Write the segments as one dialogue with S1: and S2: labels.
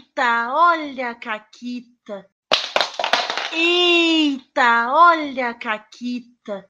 S1: Eita, olha a Caquita. Eita, olha a Caquita.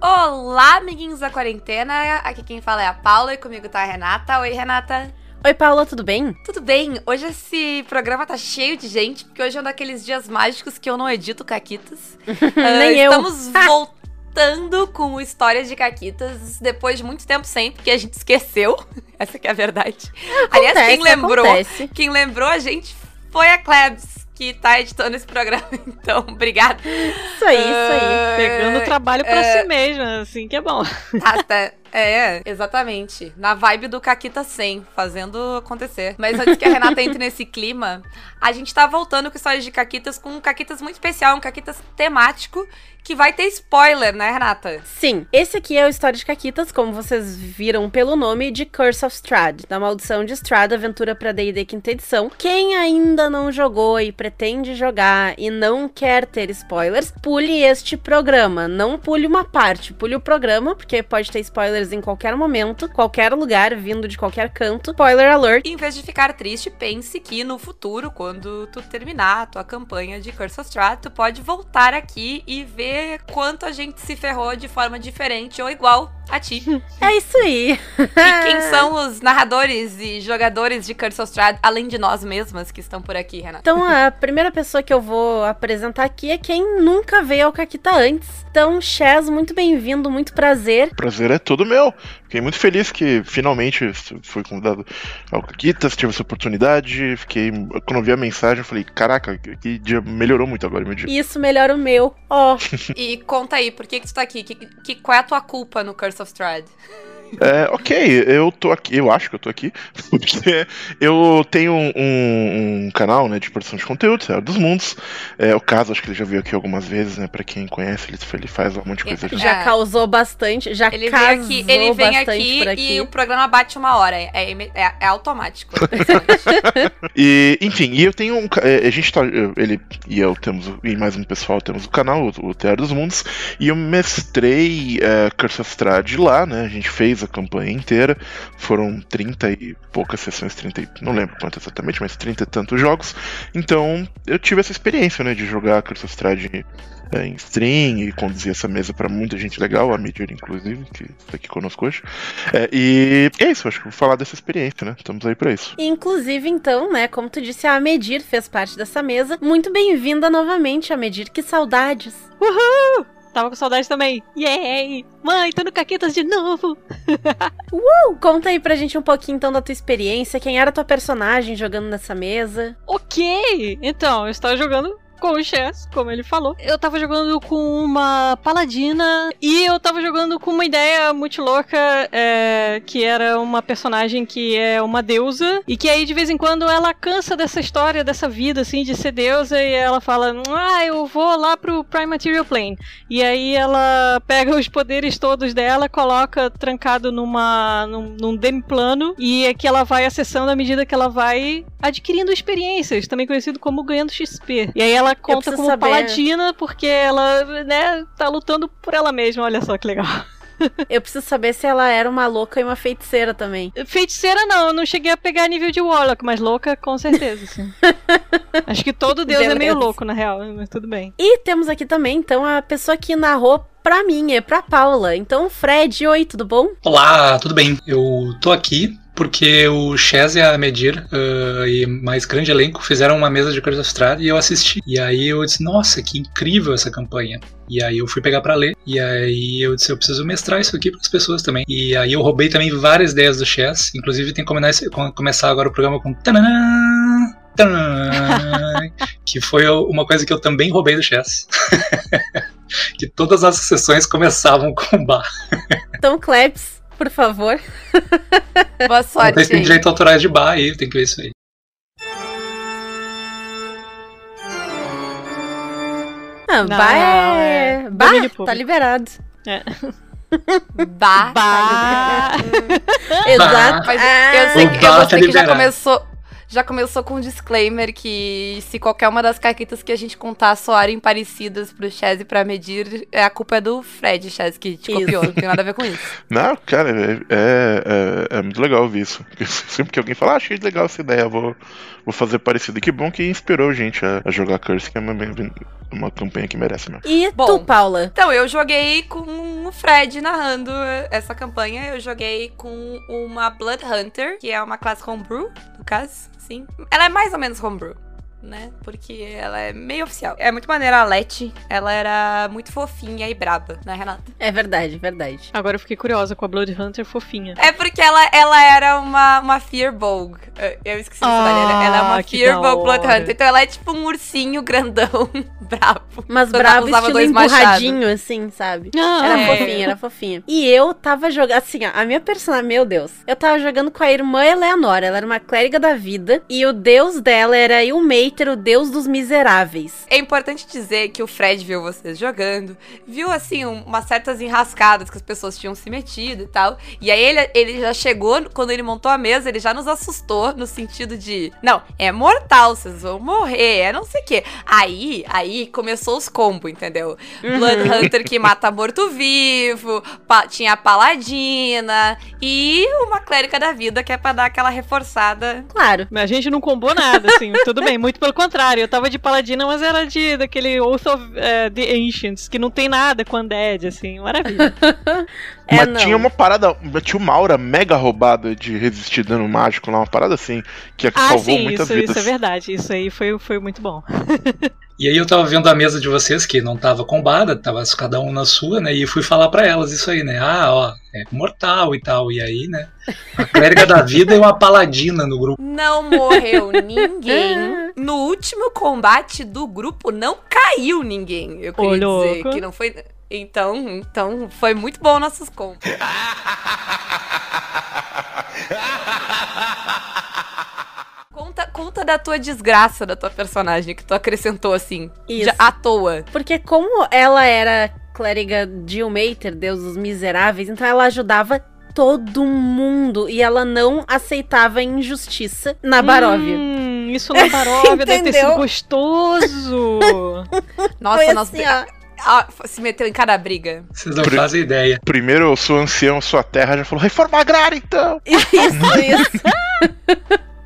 S2: Olá, amiguinhos da quarentena. Aqui quem fala é a Paula e comigo tá a Renata. Oi, Renata.
S3: Oi, Paula, tudo bem?
S2: Tudo bem? Hoje esse programa tá cheio de gente, porque hoje é um daqueles dias mágicos que eu não edito Caquitas.
S3: Nem eu.
S2: Estamos voltando com histórias de Caquitas depois de muito tempo sem, porque a gente esqueceu. Essa que é a verdade. Aliás, quem lembrou,
S3: acontece.
S2: quem lembrou a gente foi a Klebs. Que tá editando esse programa, então, obrigada.
S3: Isso aí, isso aí.
S4: Pegando o trabalho pra si mesma, assim que é bom.
S2: Tá, tá. É, exatamente. Na vibe do Caquita 100, fazendo acontecer. Mas antes que a Renata entre nesse clima, a gente tá voltando com histórias de Caquitas com um Caquitas muito especial, um Caquitas temático, que vai ter spoiler, né, Renata?
S3: Sim, esse aqui é o História de Caquitas, como vocês viram pelo nome, de Curse of Strahd, da Maldição de Strahd, aventura pra D&D quinta edição. Quem ainda não jogou e pretende jogar e não quer ter spoilers, pule este programa. Não pule uma parte, pule o programa, porque pode ter spoilers em qualquer momento, qualquer lugar, vindo de qualquer canto. Spoiler alert.
S2: Em vez de ficar triste, pense que no futuro, quando tu terminar a tua campanha de Curse of Strahd, tu pode voltar aqui e ver quanto a gente se ferrou de forma diferente ou igual a ti.
S3: É isso aí.
S2: E quem são os narradores e jogadores de Curse of Strahd, além de nós mesmas que estão por aqui, Renata?
S3: Então, a primeira pessoa que eu vou apresentar aqui é quem nunca veio ao Caquita antes. Então, Chaz, muito bem-vindo, muito prazer.
S5: Prazer é todo meu. Fiquei muito feliz que finalmente fui convidado ao Caquitas, tive essa oportunidade. Fiquei. Quando eu vi a mensagem, eu falei: caraca, que dia melhorou muito agora, meu dia.
S3: Isso melhora o meu. Ó.
S2: E conta aí, por que, que tu tá aqui? Que, que, qual é a tua culpa no Curse of Strahd?
S5: É, ok, eu tô aqui, eu acho que eu tô aqui, porque eu tenho um, um canal, né, de produção de conteúdo, Senhora dos Mundos. É, o caso, acho que ele já veio aqui algumas vezes, né, pra quem conhece, ele, ele faz um monte de coisa.
S2: É.
S3: Já causou bastante, já
S2: Ele vem
S3: casou
S2: aqui, ele vem
S3: bastante
S2: aqui,
S3: por aqui.
S2: e o programa bate uma hora. É, é, é automático.
S5: E, enfim, e eu tenho um. é, A gente tá. eu- Ele e eu temos. E mais um pessoal temos o canal, o, o Terra dos Mundos. E eu mestrei é, Curse of lá, né? A gente fez a campanha inteira. Foram 30 e poucas sessões, 30 e, Não lembro quanto exatamente, mas 30 e tantos jogos. Então eu tive essa experiência, né? De jogar Curse of Strahd é, em stream e conduzir essa mesa pra muita gente legal, a Medir, inclusive, que tá aqui conosco hoje. É, e é isso, acho que vou falar dessa experiência, né? Estamos aí pra isso.
S3: Inclusive, então, né, como tu disse, a Medir fez parte dessa mesa. Muito bem-vinda novamente, a Medir. Que saudades.
S4: Uhul! Tava com saudade também. Yay! Mãe, tô no Caquetas de novo!
S3: Uh, conta aí pra gente um pouquinho, então, da tua experiência. Quem era tua personagem jogando nessa mesa?
S4: Ok! Então, eu estava jogando com o Chess, como ele falou. Eu tava jogando com uma paladina e eu tava jogando com uma ideia muito louca, é, que era uma personagem que é uma deusa e que aí de vez em quando ela cansa dessa história, dessa vida assim de ser deusa e ela fala: "Ah, eu vou lá pro Prime Material Plane". E aí ela pega os poderes todos dela, coloca trancado numa num, num demiplano e é que ela vai acessando à medida que ela vai adquirindo experiências, também conhecido como ganhando XP. E aí ela conta
S3: preciso
S4: como
S3: saber-
S4: paladina porque ela, né, tá lutando por ela mesma. Olha só que legal.
S3: Eu preciso saber se ela era uma louca e uma feiticeira também.
S4: Feiticeira não, eu não cheguei a pegar nível de Warlock, mas louca com certeza, sim. Acho que todo deus é meio
S3: Beleza.
S4: louco, na real, mas tudo bem.
S3: E temos aqui também, então, a pessoa que narrou pra mim, é pra Paula. Então, Fred, oi, tudo bom?
S6: Olá, tudo bem? Eu tô aqui porque o Chaz e a Medir ah, e mais grande elenco fizeram uma mesa de Curse of Strahd e eu assisti. E aí eu disse, nossa, que incrível essa campanha. E aí eu fui pegar pra ler. E aí eu disse, eu preciso mestrar isso aqui pras pessoas também. E aí eu roubei também várias ideias do Chaz. Inclusive tem que começar, agora o programa com... tananã, tananã, que foi uma coisa que eu também roubei do Chaz. que todas as sessões começavam com bar.
S3: Então, Klebs, por favor.
S2: Boa
S6: Não
S2: sorte aí.
S6: direito autorais de bar aí, tem que ver isso aí.
S3: Ah,
S4: Não,
S3: bah é...
S4: é
S3: Bah,
S4: domínio
S3: tá
S4: público.
S3: liberado.
S2: Bah.
S4: Bah.
S3: Exato.
S2: Mas
S3: Ah,
S2: eu sei
S6: O
S2: que,
S6: bar
S2: eu
S6: tá
S2: sei que já começou. Já começou com um disclaimer que se qualquer uma das caquitas que a gente contar soarem parecidas pro Chaz e pra medir, é a culpa é do Fred, Chaz, que te
S3: Isso.
S2: copiou. Não tem nada a ver com isso.
S5: Não, cara, é, é, é- é muito legal ouvir isso. Sempre que alguém fala, ah, achei legal essa ideia, vou, vou fazer parecido. E que bom que inspirou gente a, a jogar Curse, que é uma, uma campanha que merece mesmo.
S3: E
S2: Bom.
S3: tu, Paula?
S2: Então, eu joguei com o Fred narrando essa campanha. Eu joguei com uma Blood Hunter, que é uma classe homebrew, no caso, sim. Ela é mais ou menos homebrew. Né? Porque ela é meio oficial. É muito maneira a Letty. Ela era muito fofinha e braba, né, Renata?
S3: É verdade, verdade.
S4: Agora eu fiquei curiosa com a Blood Hunter fofinha.
S2: É porque ela, ela era uma, uma Fearbolg. Eu- Eu esqueci o nome dela. Ela- é uma
S4: Ah, da
S2: Blood. Hunter. Então ela é tipo um ursinho grandão, brabo.
S3: Mas bravo,
S2: usava
S3: estilo
S2: dois
S3: emburradinho, assim, sabe?
S4: Ah,
S3: Era
S2: É.
S3: fofinha, era fofinha. E eu tava jogando, assim, ó, a minha personagem, meu Deus. Eu tava jogando com a irmã Eleanor, ela era uma clériga da vida. E o deus dela era Ilmater, o deus dos miseráveis.
S2: É importante dizer que o Fred viu vocês jogando, viu assim um- umas certas enrascadas que as pessoas tinham se metido e tal. E aí ele, ele já chegou, quando ele montou a mesa, ele já nos assustou no sentido de: não, é mortal, vocês vão morrer, é não sei o quê. Aí, aí começou os combos, entendeu? Blood Hunter que mata morto-vivo, pa- tinha a paladina e uma clérica da vida que é pra dar aquela reforçada.
S3: Claro.
S4: Mas a gente não combou nada, assim, tudo bem, muito pelo contrário. Eu tava de paladina, mas era de daquele Oath of eh, the Ancients, que não tem nada com Undead, assim, maravilha.
S3: É,
S5: Mas
S3: não.
S5: tinha uma parada, tinha uma aura mega roubada de resistir dano mágico lá, uma parada assim, que
S4: ah,
S5: salvou
S4: sim,
S5: muitas
S4: isso,
S5: vidas.
S4: isso é verdade. Isso aí foi, foi muito bom.
S6: E aí eu tava vendo a mesa de vocês, que não tava combada, tava cada um na sua, né? E fui falar pra elas isso aí, né? Ah, ó, é mortal e tal. E aí, né? A clériga da vida e uma paladina no grupo.
S2: Não morreu ninguém. No último combate do grupo, não caiu ninguém. Eu queria
S4: Ô,
S2: dizer
S4: louco.
S2: que não foi. Então, então foi muito bom nossos combos. Conta, conta da tua desgraça da tua personagem que tu acrescentou assim,
S3: Isso.
S2: de- à toa.
S3: Porque como ela era clériga de deus dos miseráveis, então ela ajudava todo mundo e ela não aceitava injustiça na Baróvia.
S4: Hum, isso na Baróvia deve ter
S3: Entendeu?
S4: sido gostoso.
S2: Nossa,
S3: Foi
S2: nós
S3: assim, ó.
S2: ah, se meteu em cada briga.
S6: Vocês não
S5: Pri-
S6: fazem ideia.
S5: Primeiro eu sou ancião, sua terra já falou, reforma agrária então!
S3: Isso, isso.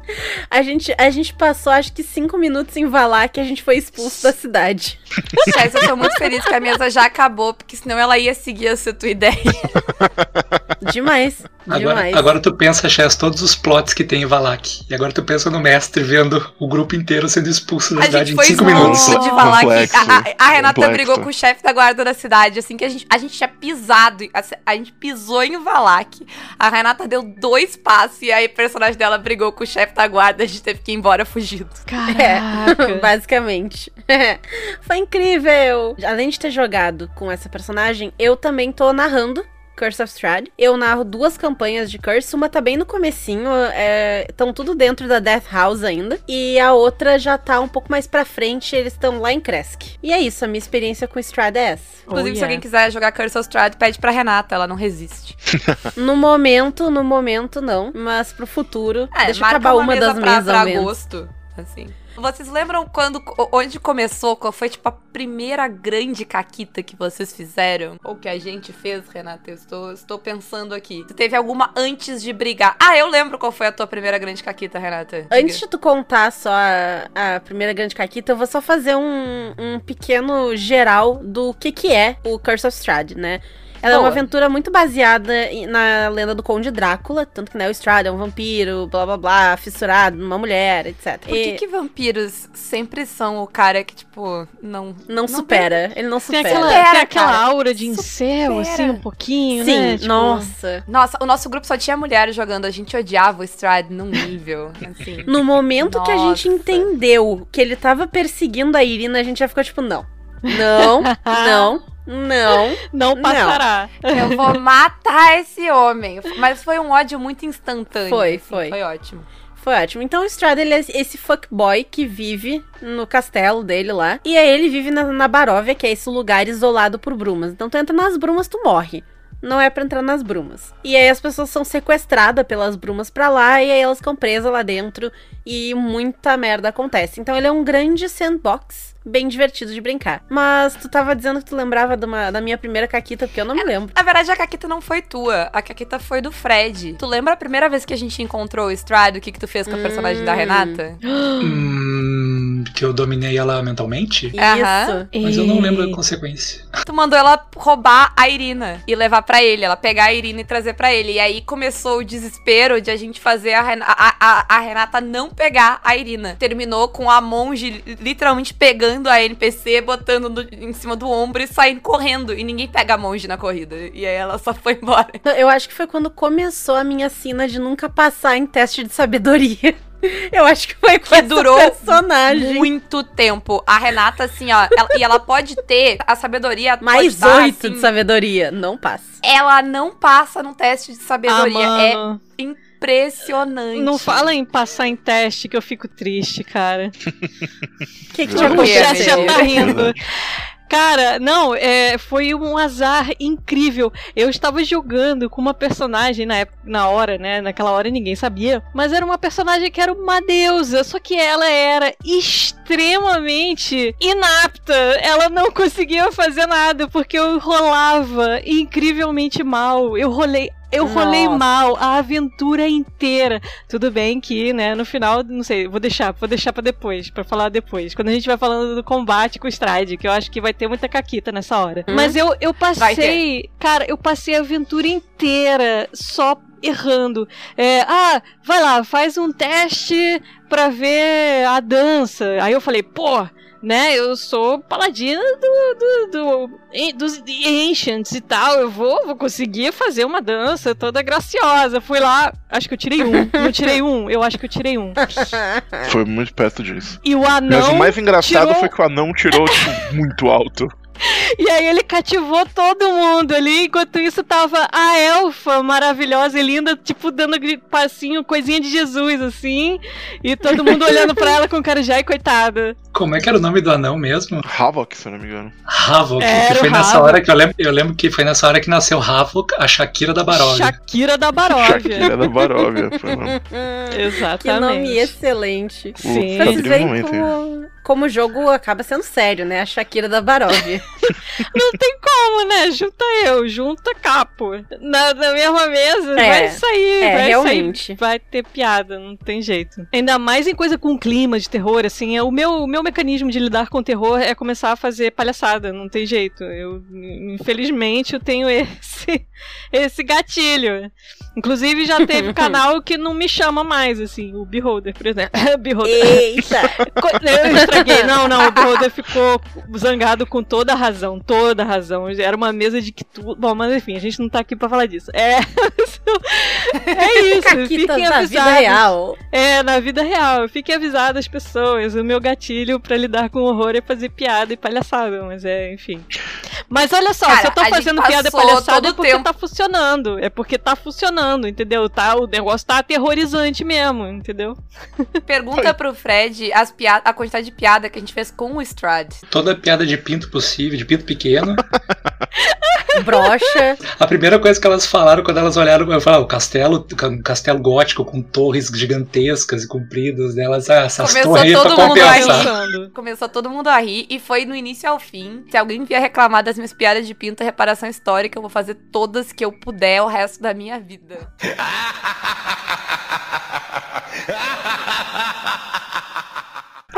S3: A gente, a gente passou acho que cinco minutos em Valar que a gente foi expulso da cidade.
S2: Chess, eu tô muito feliz que a mesa já acabou, porque senão ela ia seguir essa tua ideia.
S3: Demais.
S6: Agora,
S3: demais.
S6: agora tu pensa, Chess, todos os plots que tem em Valak. E agora tu pensa no mestre vendo o grupo inteiro sendo expulso da
S2: A
S6: cidade
S2: gente
S6: em
S2: foi
S6: 5
S2: expulso
S6: minutos.
S2: de falar
S5: Complexo,
S2: a, a- Renata
S5: complexo.
S2: brigou com o chefe da guarda da cidade, assim que a gente, a gente tinha pisado, a, a gente pisou em Valak. A Renata deu dois passos e aí o personagem dela brigou com o chefe da guarda, a gente teve que ir embora fugindo.
S3: É,
S4: Caraca.
S3: basicamente. Foi incrível! Além de ter jogado com essa personagem, eu também tô narrando Curse of Strahd. Eu narro duas campanhas de Curse, uma tá bem no comecinho, estão tudo dentro da Death House ainda, e a outra já tá um pouco mais pra frente, eles estão lá em Kresk. E é isso, a minha experiência com Strahd é essa.
S2: Inclusive,
S4: Oh,
S2: se
S4: yeah.
S2: alguém quiser jogar Curse of Strahd, pede pra Renata, ela não resiste.
S3: No momento, no momento não, mas pro futuro,
S2: É,
S3: deixa eu acabar uma,
S2: mesa
S3: das
S2: pra,
S3: mesas
S2: pra
S3: menos.
S2: agosto, assim. Vocês lembram quando, onde começou, qual foi, tipo, a primeira grande caquita que vocês fizeram? Ou que a gente fez, Renata? Eu estou, estou pensando aqui. Se teve alguma antes de brigar. Ah, eu lembro qual foi a tua primeira grande caquita, Renata. Diga.
S3: Antes de tu contar só a, a primeira grande caquita, eu vou só fazer um, um pequeno geral do que que é o Curse of Strahd, né? Ela é
S2: Boa.
S3: uma aventura muito baseada na lenda do Conde Drácula, tanto que né, o Strahd é um vampiro, blá blá blá, fissurado numa mulher, etc.
S2: Por que,
S3: E
S2: que vampiros sempre são o cara que, tipo, não.
S3: não, supera, ele não
S4: Tem
S3: supera.
S4: aquela,
S2: Supera,
S4: tem aquela
S2: cara.
S4: aura de incel, assim, um pouquinho,
S3: Sim,
S4: né? Tipo,
S3: nossa.
S2: Nossa, o nosso grupo só tinha mulheres jogando, a gente odiava o Stride num nível, assim.
S3: No momento que a gente
S2: Nossa.
S3: entendeu que ele tava perseguindo a Irina, a gente já ficou tipo, não. Não, não, não.
S4: Não
S3: Não.
S4: passará.
S2: Eu vou matar esse homem. Mas foi um ódio muito instantâneo.
S3: Foi,
S2: assim,
S3: foi.
S2: Foi ótimo.
S3: Foi ótimo. Então o Strada, ele é esse fuckboy que vive no castelo dele lá. E aí ele vive na, na Baróvia, que é esse lugar isolado por brumas. Então tu entra nas brumas, tu morre. não é pra entrar nas brumas. E aí as pessoas são sequestradas pelas brumas pra lá e aí elas ficam presas lá dentro e muita merda acontece. Então ele é um grande sandbox bem divertido de brincar. Mas tu tava dizendo que tu lembrava de uma- da minha primeira caquita, porque eu não me lembro.
S2: Na verdade, a caquita não foi tua. A caquita foi do Fred. Tu lembra a primeira vez que a gente encontrou o Stride? O que, que tu fez com a personagem da
S3: Hum.
S2: Renata?
S6: Hum, que eu dominei ela mentalmente?
S3: Isso.
S6: Mas eu não lembro da consequência.
S2: Tu mandou ela roubar a Irina e levar pra ele. Ela pegar a Irina e trazer pra ele. E aí começou o desespero de a gente fazer a, Ren- a, a- a Renata não pegar a Irina. Terminou com a monge literalmente pegando a NPC, botando no- em cima do ombro e saindo correndo. E ninguém pega a monge na corrida. E aí ela só foi embora.
S3: Eu acho que foi quando começou a minha sina de nunca passar em teste de sabedoria. Eu acho que foi com
S2: Que
S3: essa
S2: durou
S3: personagem.
S2: Muito tempo. A Renata, assim, ó. ela- e ela pode ter a sabedoria.
S3: Mais oito
S2: assim,
S3: de sabedoria. Não passa.
S2: Ela não passa no teste de
S4: Ah,
S2: sabedoria. é
S4: mano.
S2: Impressionante.
S4: Não fala em passar em teste que eu fico triste, cara.
S3: O que, que te
S5: Tipo,
S4: O Chess já
S3: aconteceu?
S4: tá rindo. Cara, não, é, foi um azar incrível. Eu estava jogando com uma personagem na, época, na hora, né? Naquela hora ninguém sabia. Mas era uma personagem que era uma deusa. Só que ela era extremamente inapta. Ela não conseguia fazer nada porque eu rolava incrivelmente mal. Eu rolei. Eu rolei
S3: Nossa.
S4: mal a aventura inteira. Tudo bem que, né, no final, não sei, vou deixar, vou deixar pra depois, pra falar depois. Quando a gente vai falando do combate com o Stride, que eu acho que vai ter muita caquita nessa hora.
S3: Hum.
S4: Mas eu, eu passei, cara, eu passei a aventura inteira só errando. É, ah, vai lá, faz um teste pra ver a dança. Aí eu falei, pô, né, eu sou paladina do, do, do, dos Ancients e tal, eu vou, vou conseguir fazer uma dança toda graciosa. Fui lá, acho que eu tirei um. Não tirei um, eu acho que eu tirei um.
S5: Foi muito perto disso.
S4: E o
S5: Mas
S4: anão.
S5: o mais engraçado
S4: tirou-
S5: foi que o anão tirou, tipo, muito alto.
S4: E aí ele cativou todo mundo ali, enquanto isso tava a elfa maravilhosa e linda, tipo, dando passinho, coisinha de Jesus, assim, e todo mundo olhando pra ela com cara de ai, coitada.
S6: Como é que era o nome do anão mesmo?
S5: Havok, se eu não me engano.
S6: Havok.
S4: Era
S6: que foi nessa
S4: Havok.
S6: hora que eu lembro, eu lembro que foi nessa hora que nasceu Havok, a Shakira da Barovia.
S4: Shakira da Baróvia.
S5: Shakira da Baróvia. Foi.
S4: Exatamente.
S3: que nome excelente.
S4: Sim.
S3: Vocês
S5: momento,
S3: como, como o jogo acaba sendo sério, né? A Shakira da Baróvia.
S4: Não tem como, né? Junta eu, junta capo. Na, na mesma mesa,
S3: É,
S4: vai sair,
S3: é,
S4: vai
S3: realmente.
S4: sair. Vai ter piada, não tem jeito. Ainda mais em coisa com clima de terror, assim, é o meu, o meu mecanismo de lidar com terror é começar a fazer palhaçada, não tem jeito. Eu, infelizmente, eu tenho esse, esse gatilho. Inclusive, já teve canal que não me chama mais, assim, o Beholder, por exemplo. Beholder.
S3: Eita!
S4: Eu estraguei. Não, não, o Beholder ficou zangado com toda a razão, toda a razão. Era uma mesa de que tudo. Bom, mas enfim, a gente não tá aqui pra falar disso. É. É isso,
S3: Caquitas
S4: fiquem
S3: na vida
S4: avisados.
S3: real.
S4: É, na vida real. Fiquem avisadas as pessoas. O meu gatilho pra lidar com horror é fazer piada e palhaçada, mas é, enfim. Mas olha só,
S2: Cara,
S4: se eu tô fazendo piada e palhaçada é porque
S2: tempo.
S4: tá funcionando. É porque tá funcionando, entendeu? Tá, o negócio tá aterrorizante mesmo, entendeu?
S2: Pergunta pro Fred as a quantidade de piada que a gente fez com o Strad.
S6: Toda piada de pinto possível, de pinto pequeno.
S3: Brocha.
S6: A primeira coisa que elas falaram quando elas olharam, eu falei, ah, o castelo, castelo gótico com torres gigantescas e compridas delas, ah, essas
S2: Começou
S6: torres aí é pra
S2: todo mundo a rir.
S6: compensar.
S2: Começou todo mundo a rir e foi no início ao fim. Se alguém vier reclamar das minhas piadas de pinto, reparação histórica, eu vou fazer todas que eu puder o resto da minha vida.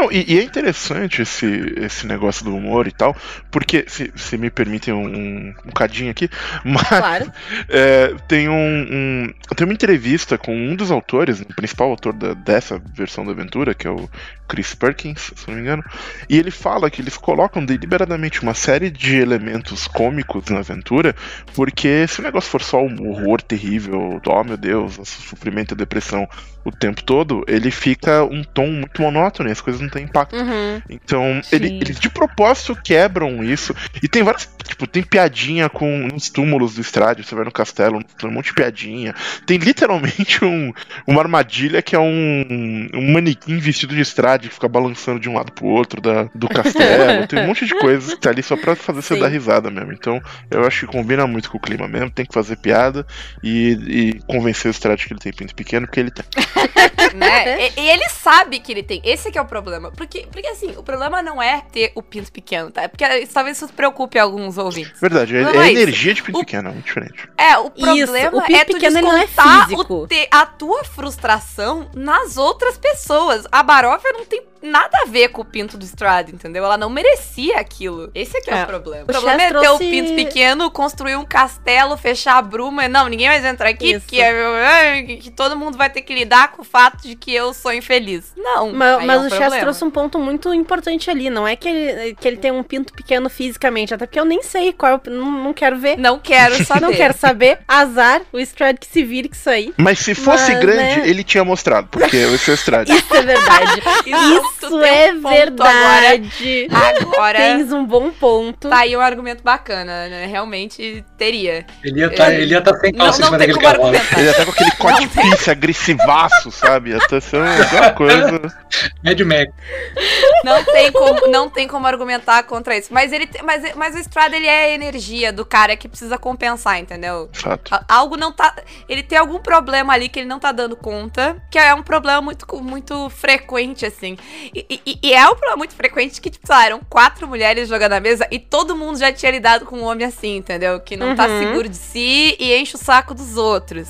S5: Não, e, e é interessante esse, esse negócio do humor e tal, porque, se, se me permitem um, um, um cadinho aqui, mas
S3: Claro.
S5: é, tem, um, um- tem uma entrevista com um dos autores, o principal autor da- dessa versão da aventura, que é o Chris Perkins, se não me engano, e ele fala que eles colocam deliberadamente uma série de elementos cômicos na aventura, porque se o negócio for só um horror terrível, oh meu Deus, sofrimento e depressão o tempo todo, ele fica um tom muito monótono e as coisas não têm impacto.
S3: Uhum.
S5: Então, ele- eles de propósito quebram isso. E tem várias. Tipo, tem piadinha com nos túmulos do estádio. Você vai no castelo, tem um monte de piadinha. Tem literalmente um, uma armadilha que é um, um manequim vestido de estrade que fica balançando de um lado pro outro da, do castelo. tem um monte de coisas que tá ali só pra fazer você
S3: Sim.
S5: dar risada mesmo. Então, eu acho que combina muito com o clima mesmo. Tem que fazer piada e, e convencer o estrade que ele tem pinto pequeno, porque ele tem.
S2: né? E, e ele sabe que ele tem. Esse que é o problema. Porque, porque assim, o problema não é ter o pinto pequeno, tá? Porque isso, talvez isso preocupe alguns ouvintes.
S5: Verdade, é, é energia de pinto
S2: o-
S5: pequeno, é muito diferente.
S2: É, o
S3: Isso,
S2: problema
S3: o pinto
S2: é tu
S3: é
S2: descontar
S3: físico.
S2: o te- a tua frustração nas outras pessoas. A Baróvia não tem nada a ver com o pinto do Strad, entendeu? Ela não merecia aquilo. Esse é que é,
S4: É.
S2: o problema. O,
S3: O
S2: problema é ter o
S3: trouxe-
S2: pinto pequeno, construir um castelo, fechar a bruma. Não, ninguém vai entrar aqui,
S3: Isso.
S2: que, é- que todo mundo vai ter que lidar com o fato de que eu sou infeliz. Não,
S3: Ma-
S2: aí
S3: Mas,
S2: é um
S3: o Chess trouxe um ponto muito importante ali. Não é que ele, que ele tem um pinto pequeno fisicamente, até porque eu nem sei qual. é o- Não, não quero ver.
S2: Não quero saber.
S3: Não quero saber. Azar, o Strad que se vire com isso aí.
S5: Mas se fosse
S3: Mas,
S5: grande,
S3: né?
S5: ele tinha mostrado, porque esse é o estrade.
S3: Isso é verdade.
S2: Isso,
S3: é
S2: um ponto Agora,
S3: verdade.
S2: agora
S3: Tens um bom ponto.
S2: tá aí um argumento bacana, né? Realmente teria.
S6: Ele ia tá, ele ia tá sem
S2: Não,
S6: calça
S2: não
S6: cima
S2: tem
S6: daquele
S2: como
S6: cavalo.
S2: argumentar.
S5: Ele até com aquele corte pizza agressivaço, sabe? Até ser uma coisa.
S6: Mad Max.
S2: Não tem como, não tem como argumentar contra isso. Mas ele, mas, mas o Strada ele é a energia do cara que precisa compensar, entendeu?
S5: Fato.
S2: A- Algo não tá. Ele tem algum problema ali que ele não tá dando conta, que é um problema muito, muito frequente, assim. E, e- e é um problema muito frequente que, tipo, lá, eram quatro mulheres jogando na mesa e todo mundo já tinha lidado com um homem assim, entendeu? Que não tá
S3: Uhum.
S2: seguro de si e enche o saco dos outros.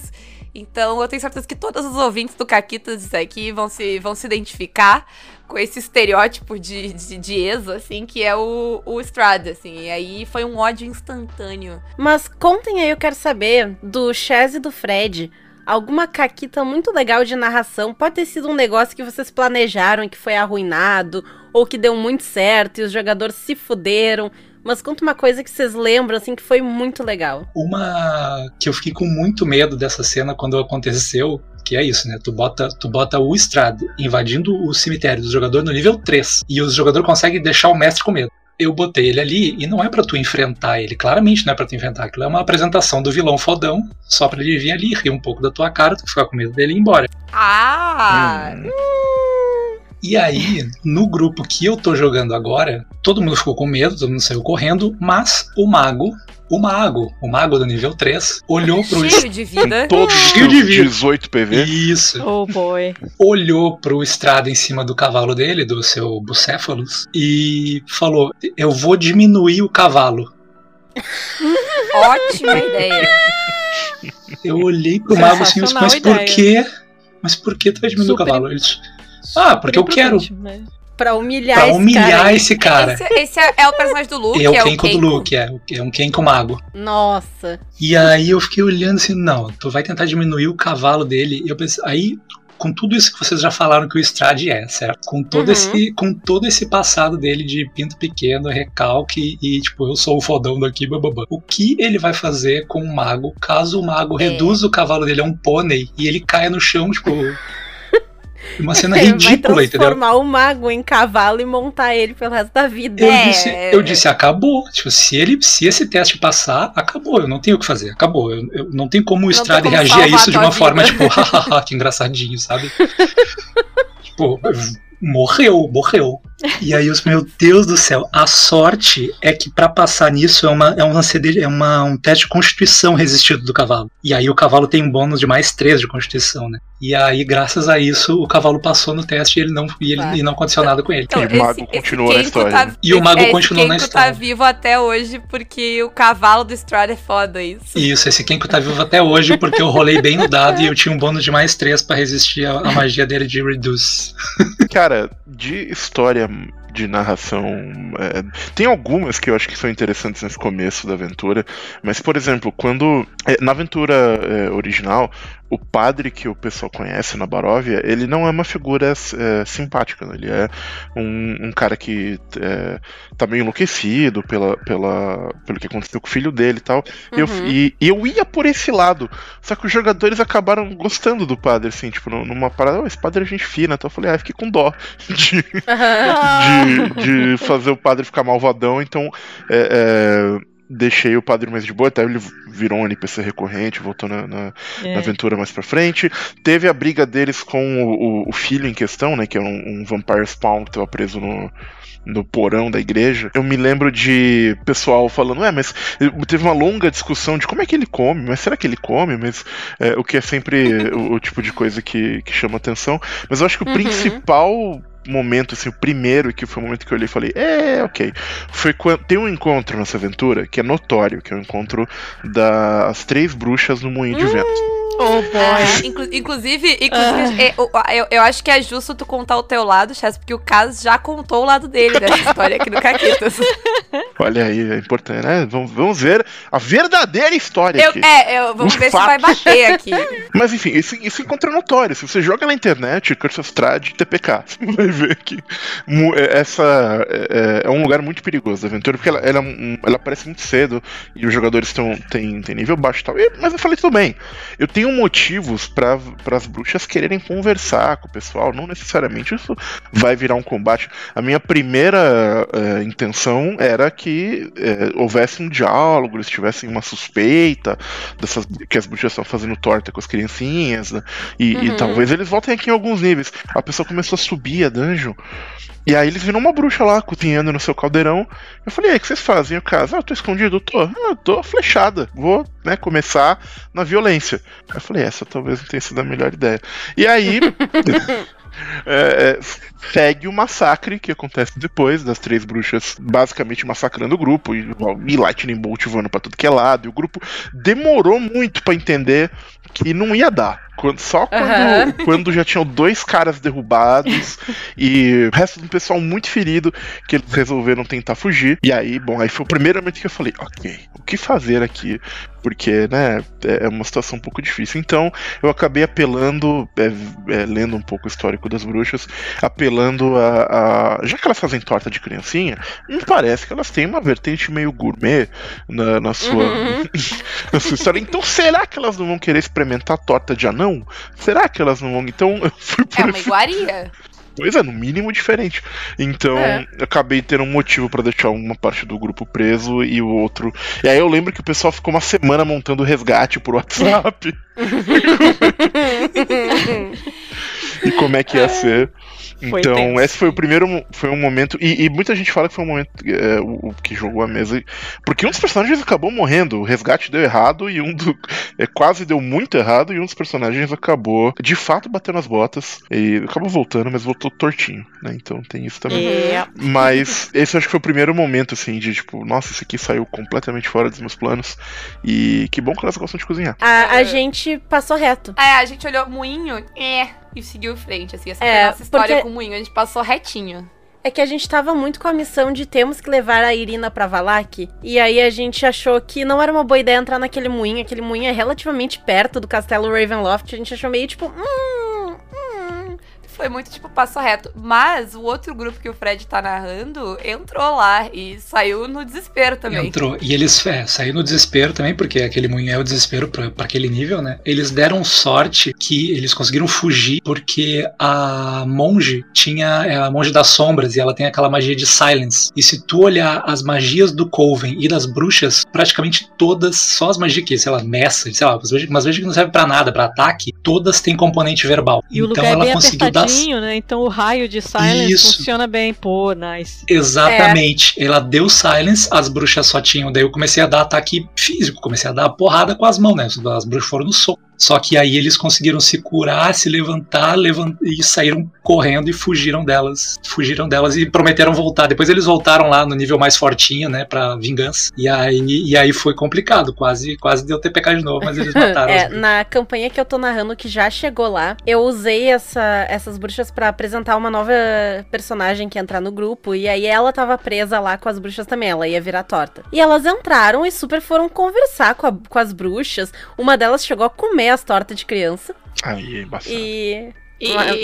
S2: Então eu tenho certeza que todos os ouvintes do Caquitas aqui vão se, vão se identificar com esse estereótipo de, de, de assim, que é o, o assim. E aí foi um ódio instantâneo.
S3: Mas contem aí, eu quero saber, do Chaz e do Fred. Alguma caquita muito legal de narração. Pode ter sido um negócio que vocês planejaram e que foi arruinado, ou que deu muito certo e os jogadores se fuderam. Mas conta uma coisa que vocês lembram, assim, que foi muito legal.
S6: Uma que eu fiquei com muito medo dessa cena quando aconteceu, que é isso, né? Tu bota, tu bota o Strad invadindo o cemitério do jogador no nível 3 e o jogador consegue deixar o mestre com medo. Eu botei ele ali e não é pra tu enfrentar ele, claramente não é pra tu enfrentar. Aquilo é uma apresentação do vilão fodão, só pra ele vir ali, rir um pouco da tua cara, tu ficar com medo dele e ir embora.
S2: Ah!
S5: Hum.
S6: E aí, no grupo que eu tô jogando agora, todo mundo ficou com medo, todo mundo saiu correndo, mas o mago, o mago, o mago do nível 3, olhou pro
S2: Cheio de vida.
S5: Os
S6: Cheio de vida.
S5: 18 PV.
S6: Isso.
S4: Oh boy.
S6: olhou pro estrada em cima do cavalo dele, do seu Bucéfalos, e falou: Eu vou diminuir o cavalo.
S2: Ótima ideia.
S6: Eu olhei pro mago assim, mas, por quê? Mas por que tu vai diminuir
S4: Super
S6: o cavalo? Ele disse, ah, porque eu quero.
S4: Mas-
S3: Pra humilhar
S6: Pra
S3: esse
S6: humilhar
S3: cara aí.
S6: esse cara.
S2: Esse, esse é, é o personagem do Luke,
S6: É o
S2: é
S6: Kenko do. Luke, é, é um Kenko mago.
S3: Nossa.
S6: E aí eu fiquei olhando assim, não, tu vai tentar diminuir o cavalo dele. E eu pensei, aí, com tudo isso que vocês já falaram que o Strade é, certo? Com todo,
S3: Uhum.
S6: esse, com todo esse passado dele de pinto pequeno, recalque e, tipo, eu sou o fodão daqui, bababá. O que ele vai fazer com o mago caso o mago
S2: É.
S6: reduza o cavalo dele a um pônei e ele caia no chão, tipo. Uma cena ridícula,
S3: vai
S6: entendeu?
S3: transformar o mago em cavalo e montar ele pelo resto da vida.
S6: Eu,
S2: É,
S6: disse, eu disse, acabou. Tipo, se ele, se esse teste passar, acabou. Eu não tenho o que fazer, acabou. Eu, eu- não tem como o Strade reagir a isso de uma
S2: tua
S6: forma,
S2: vida.
S6: tipo, hahaha, que engraçadinho, sabe? tipo, morreu, morreu. E aí, os meu Deus do céu, a sorte é que pra passar nisso é, uma, é, uma CD, é uma, um teste de constituição resistido do cavalo. E aí o cavalo tem um bônus de mais 3 de constituição, né? E aí, graças a isso, o cavalo passou no teste e ele não, e ele,
S3: Tá.
S6: e não aconteceu nada com ele.
S2: Então,
S5: E o mago continua na história,
S2: tá-
S5: né?
S6: E o mago
S2: esse
S6: continua na
S2: Kenko
S6: história.
S2: tá vivo até hoje porque o cavalo do Strada é foda, isso.
S6: Isso, esse Kenko tá vivo até hoje porque eu rolei bem no dado e eu tinha um bônus de mais 3 pra resistir à à magia dele de Reduce.
S5: Cara, de história de narração. é, tem algumas que eu acho que são interessantes nesse começo da aventura, mas, por exemplo, quando. é, na aventura é, original, o padre que o pessoal conhece na Baróvia, ele não é uma figura é, simpática, né? ele é um, um cara que é, tá meio enlouquecido pela, pela, pelo que aconteceu com o filho dele e tal.
S3: Uhum.
S5: E, eu, e, eu ia por esse lado, só que os jogadores acabaram gostando do padre, assim, tipo, numa parada, oh, esse padre é gente fina, então eu falei, ah, eu fiquei com dó de, de, de fazer o padre ficar malvadão, então é, deixei o padre mais de boa, até ele virou um NPC recorrente, voltou na, na,
S4: É.
S5: na aventura mais pra frente. Teve a briga deles com o, o- o filho em questão, né, que é um, um Vampire Spawn que tava preso no, no porão da igreja. Eu me lembro de pessoal falando, é, mas teve uma longa discussão de como é que ele come, mas será que ele come? Mas é, o que é sempre o, o tipo de coisa que, que chama atenção. Mas eu acho que o
S3: Uhum.
S5: principal momento, assim, o primeiro, que foi o momento que eu olhei e falei, é, ok. Foi quando tem um encontro nessa aventura que é notório, que é o encontro das três bruxas no moinho de vento.
S4: Oh boy.
S2: É, inclu- inclusive, inclusive é, o- eu, eu acho que é justo tu contar o teu lado, Chess, porque o Cas já contou o lado dele dessa história aqui no Caquitas.
S5: Olha aí, é importante, né? Vamos, vamos ver a verdadeira história
S2: Eu,
S5: aqui.
S2: é, eu, vamos
S5: Os
S2: ver se vai
S5: fatos.
S2: bater aqui.
S5: Mas enfim, isso, isso encontra notório. Se você joga na internet Curse of Strahd TPK, você vai que é- essa é, é um lugar muito perigoso da aventura, porque ela, ela, é ela aparece muito cedo e os jogadores estão têm, têm nível baixo e tal. E- mas eu falei, tudo bem. Eu tenho motivos para as bruxas quererem conversar com o pessoal, não necessariamente isso vai virar um combate. A minha primeira é, intenção era que é, houvesse um diálogo, eles tivessem uma suspeita dessas que as bruxas estão fazendo torta com as criancinhas, né? E, e
S3: Uhum.
S5: talvez eles voltem aqui em alguns níveis. A pessoa começou a subir a dungeon. E aí eles viram uma bruxa lá cozinhando no seu caldeirão. Eu falei, e aí, o que vocês fazem? O caso, ah, eu tô escondido, tô. Ah, eu tô flechada. Vou, né, começar na violência. Eu falei, essa talvez não tenha sido a melhor ideia. E aí. é, é, segue o massacre que acontece depois das três bruxas basicamente massacrando o grupo e, e Lightning Bolt voando pra tudo que é lado. E o grupo demorou muito pra entender que não ia dar. Quando- só quando,
S3: Aham.
S5: quando já tinham dois caras derrubados e o resto do pessoal muito ferido que eles resolveram tentar fugir. E aí, bom, aí foi o primeiro momento que eu falei, ok, o que fazer aqui? Porque, né, é uma situação um pouco difícil. Então, eu acabei apelando, é, é, lendo um pouco o histórico das bruxas, apelando a, a- Já que elas fazem torta de criancinha, me parece que elas têm uma vertente meio gourmet na, na sua,
S3: Uhum.
S5: na sua história. Então, será que elas não vão querer experimentar torta de anão? Será que elas não vão? Então, eu fui
S2: É
S5: por
S2: uma iguaria.
S5: Coisa, no mínimo, diferente. Então,
S3: É.
S5: eu acabei tendo um motivo pra deixar uma parte do grupo preso e o outro. E aí eu lembro que o pessoal ficou uma semana montando resgate por WhatsApp e como é que ia ser.
S4: Foi
S5: Então, esse foi o primeiro. Foi um momento. E, e muita gente fala que foi um momento é, o, que jogou a mesa. Porque um dos personagens acabou morrendo. O resgate deu errado e um do. É, quase deu muito errado. E um dos personagens acabou, de fato, batendo as botas. E acabou voltando, mas voltou tortinho, né? Então tem isso também.
S4: É.
S5: Mas esse eu acho que foi o primeiro momento, assim, de tipo, nossa, isso aqui saiu completamente fora dos meus planos. E que bom que elas gostam de cozinhar.
S3: A, a gente passou reto.
S2: É, a gente olhou moinho, é, e seguiu frente, assim. Essa
S3: É,
S2: nossa história
S3: porque-
S2: com o moinho, a gente passou retinho.
S3: É que a gente tava muito com a missão de temos que levar a Irina pra Valak. E aí a gente achou que não era uma boa ideia entrar naquele moinho. Aquele moinho é relativamente perto do castelo Ravenloft. A gente achou meio tipo. Hum, hum.
S2: Foi muito, tipo, passo reto. Mas o outro grupo que o Fred tá narrando entrou lá e saiu no desespero também.
S6: Entrou. E eles é, saíram no desespero também, porque aquele moinho é o desespero pra, pra aquele nível, né? Eles deram sorte que eles conseguiram fugir, porque a monge tinha. É a monge das sombras e ela tem aquela magia de silence. E se tu olhar as magias do Coven e das bruxas, praticamente todas, só as magias que, sei lá, message, sei lá, umas magias, umas magias que não servem pra nada, pra ataque, todas têm componente verbal.
S4: E o
S6: então
S4: lugar é
S6: ela
S4: bem
S6: conseguiu dar
S4: né? Então o raio de silence
S6: Isso.
S4: funciona bem. Pô, nice.
S6: Exatamente. Ela deu silence, as bruxas só tinham. Daí eu comecei a dar ataque físico, comecei a dar porrada com as mãos, né? As bruxas foram no soco. Só que aí eles conseguiram se curar, se levantar, levan- e saíram correndo e fugiram delas. Fugiram delas e prometeram voltar. Depois eles voltaram lá no nível mais fortinho, né? Pra vingança. E aí, e aí foi complicado. Quase, quase deu TPK de novo, mas eles mataram.
S3: É, na campanha que eu tô narrando, que já chegou lá, eu usei essa- essas bruxas pra apresentar uma nova personagem que ia entrar no grupo. E aí ela tava presa lá com as bruxas também, ela ia virar torta. E elas entraram e super foram conversar com, a- com as bruxas. Uma delas chegou a comer as tortas de criança.
S5: Aí, embaçado.
S3: E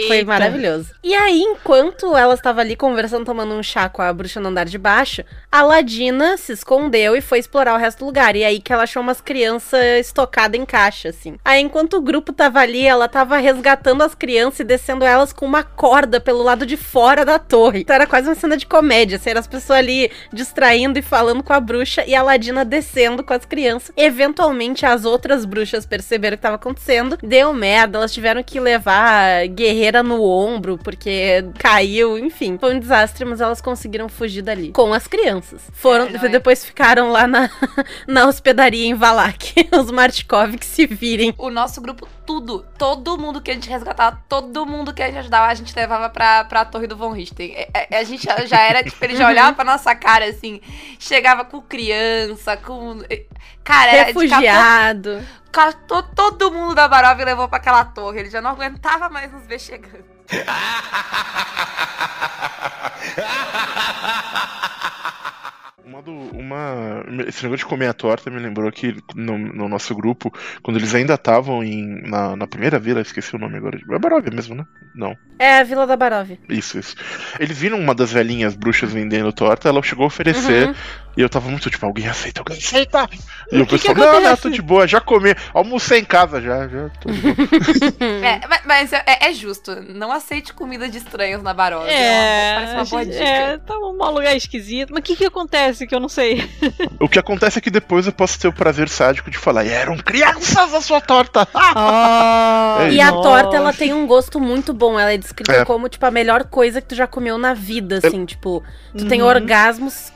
S3: Foi maravilhoso. E aí, enquanto ela estava ali conversando, tomando um chá com a bruxa no andar de baixo, a Ladina se escondeu e foi explorar o resto do lugar. E aí que ela achou umas crianças estocadas em caixa, assim. Aí, enquanto o grupo tava ali, ela tava resgatando as crianças e descendo elas com uma corda pelo lado de fora da torre. Então era quase uma cena de comédia, assim, eram as pessoas ali distraindo e falando com a bruxa e a Ladina descendo com as crianças. Eventualmente, as outras bruxas perceberam o que tava acontecendo. Deu merda, elas tiveram que levar guerreira no ombro porque caiu, enfim. Foi um desastre, mas elas conseguiram fugir dali com as crianças. Foram,
S2: É, é?
S3: depois ficaram lá na, na hospedaria em Valak. Os Martikov que se virem.
S2: O nosso grupo, tudo, todo mundo que a gente resgatava, todo mundo que a gente ajudava, a gente levava pra, pra torre do Von Richten. É, é, a gente já, era, tipo, ele já olhava pra nossa cara, assim, chegava com criança, com... Cara, era de todo mundo da Barov e levou pra aquela torre. Ele já não aguentava mais nos ver chegando.
S5: Uma do, uma, esse negócio de comer a torta me lembrou que no, no nosso grupo, quando eles ainda estavam em, na, na primeira vila, esqueci o nome agora. É Barovia mesmo, né? Não,
S3: É a Vila da Barov.
S5: isso, isso. Eles viram uma das velhinhas bruxas vendendo torta, ela chegou a oferecer,
S3: Uhum.
S5: e eu tava muito tipo, alguém aceita, alguém aceita! E o
S4: que
S5: pessoal, não, não, tô de boa, já comi, almocei em casa já, já tô de boa.
S2: É, ma- mas é, é justo. Não aceite comida de estranhos na Barov.
S4: É,
S2: Parece uma boa
S4: a gente-
S2: dica.
S4: é, tá um lugar esquisito. Mas o que que acontece que eu não sei?
S5: O que acontece é que depois eu posso ter o prazer sádico de falar, eram crianças a sua torta!
S4: Ah,
S5: É
S3: E a torta, ela tem um gosto muito bom. Ela é descrita
S5: É.
S3: como, tipo, a melhor coisa que tu já comeu na vida, assim. Tipo, tu tem
S4: Uhum.
S3: orgasmos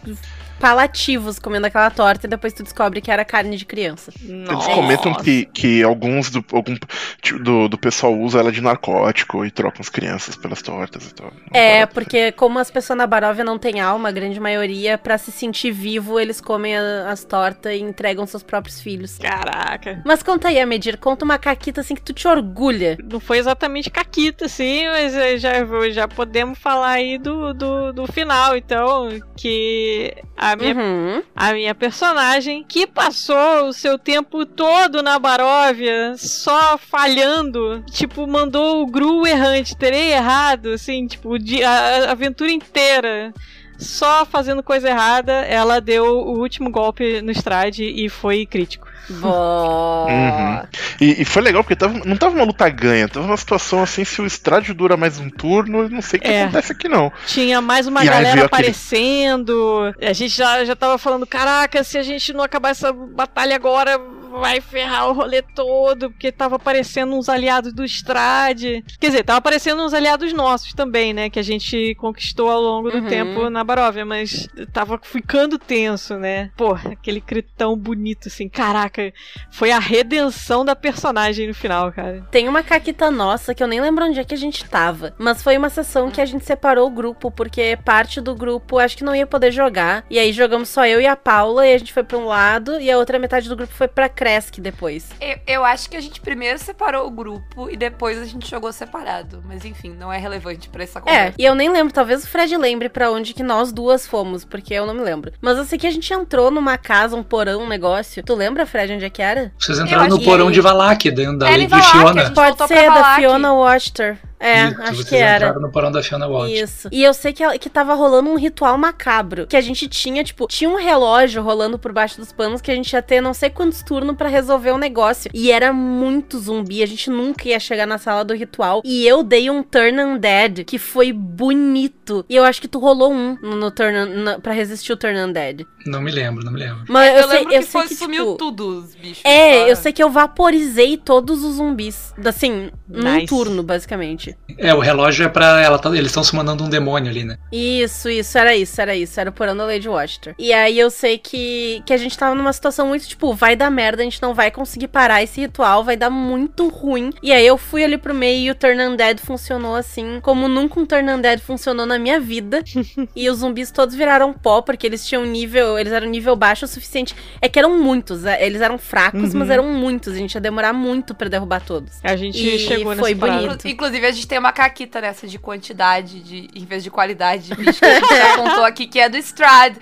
S3: palativos comendo aquela torta e depois tu descobre que era carne de criança.
S5: Eles
S4: Nossa.
S5: comentam que, que alguns do, algum, tipo, do, do pessoal usa ela de narcótico e trocam as crianças pelas tortas e tal. Uma
S3: É, porque como as pessoas na Baróvia não têm alma, a grande maioria, pra se sentir vivo, eles comem a- as tortas e entregam seus próprios filhos.
S4: Caraca.
S3: Mas conta aí, Medir, conta uma caquita assim que tu te orgulha.
S4: Não foi exatamente caquita, sim, mas eh, já, já podemos falar aí do, do, do final, então, que a minha
S3: Uhum.
S4: a minha personagem, que passou o seu tempo todo na Baróvia só falhando, tipo, mandou o Gru errante, terei errado, assim, tipo, a a aventura inteira. Só fazendo coisa errada, ela deu o último golpe no Stride e foi crítico.
S5: Uhum. E, e foi legal porque tava, não tava uma luta ganha, tava uma situação assim, se o estádio dura mais um turno, eu não sei o que
S4: É.
S5: acontece aqui não.
S4: Tinha mais uma
S5: E
S4: galera
S5: veio aquele-
S4: aparecendo. A gente já, já tava falando: caraca, se a gente não acabar essa batalha agora, vai ferrar o rolê todo. Porque tava aparecendo uns aliados do Strade. Quer dizer, tava aparecendo uns aliados nossos também, né? Que a gente conquistou ao longo do
S3: Uhum.
S4: tempo na Baróvia. Mas tava ficando tenso, né? Pô, aquele critão bonito, assim. Caraca, foi a redenção da personagem no final, cara.
S3: Tem uma caquita nossa que eu nem lembro onde é que a gente tava. Mas foi uma sessão que a gente separou o grupo, porque parte do grupo acho que não ia poder jogar. E aí jogamos só eu e a Paula, e a gente foi pra um lado, e a outra metade do grupo foi pra Cresc depois.
S2: Eu, eu acho que a gente primeiro separou o grupo e depois a gente jogou separado. Mas enfim, não é relevante pra essa
S3: É,
S2: conversa.
S3: e eu nem lembro, talvez o Fred lembre pra onde que nós duas fomos, porque eu não me lembro. Mas eu sei que a gente entrou numa casa, um porão, um negócio. Tu lembra, Fred, onde é que era?
S6: Vocês entraram no
S2: que-
S6: porão de Valak, dentro da
S2: É, Valak,
S6: Fiona.
S3: Pode ser, da. Fiona Wachter. É,
S6: Isso,
S3: acho que era.
S6: no porão da Watch.
S3: Isso. E eu sei que, ela- que tava rolando um ritual macabro. Que a gente tinha, tipo, tinha um relógio rolando por baixo dos panos que a gente ia ter não sei quantos turnos pra resolver o negócio. E era muito zumbi. A gente nunca ia chegar na sala do ritual. E eu dei um turn undead que foi bonito. E eu acho que tu rolou um no, no turn na- pra resistir o turn undead.
S6: Não me lembro, não me lembro.
S3: Mas eu,
S2: eu
S3: sei,
S2: lembro
S3: eu
S2: que
S3: sei
S2: foi,
S3: que
S2: sumiu
S3: tipo,
S2: tudo os bichos.
S3: É,
S2: só-
S3: eu sei que eu vaporizei todos os zumbis. Assim, num
S4: Nice.
S3: turno, basicamente.
S6: É, o relógio é pra. Ela tá, eles estão se mandando um demônio ali, né?
S3: Isso, isso, era isso, era isso. Era o porão da Lady Washington. E aí eu sei que, que a gente tava numa situação muito, tipo, vai dar merda, a gente não vai conseguir parar esse ritual, vai dar muito ruim. E aí eu fui ali pro meio e o Turn Undead funcionou assim, como nunca um Turn Undead funcionou na minha vida. e os zumbis todos viraram pó, porque eles tinham nível, eles eram nível baixo o suficiente. É que eram muitos, é, eles eram fracos,
S4: Uhum.
S3: mas eram muitos. A gente ia demorar muito pra derrubar todos.
S4: A gente
S3: E
S4: chegou nessa
S3: foi bonito.
S2: Inclu- Inclusive, a gente tem uma caquita nessa de quantidade de, em vez de qualidade de bicho que a gente já contou aqui, que é do Strad.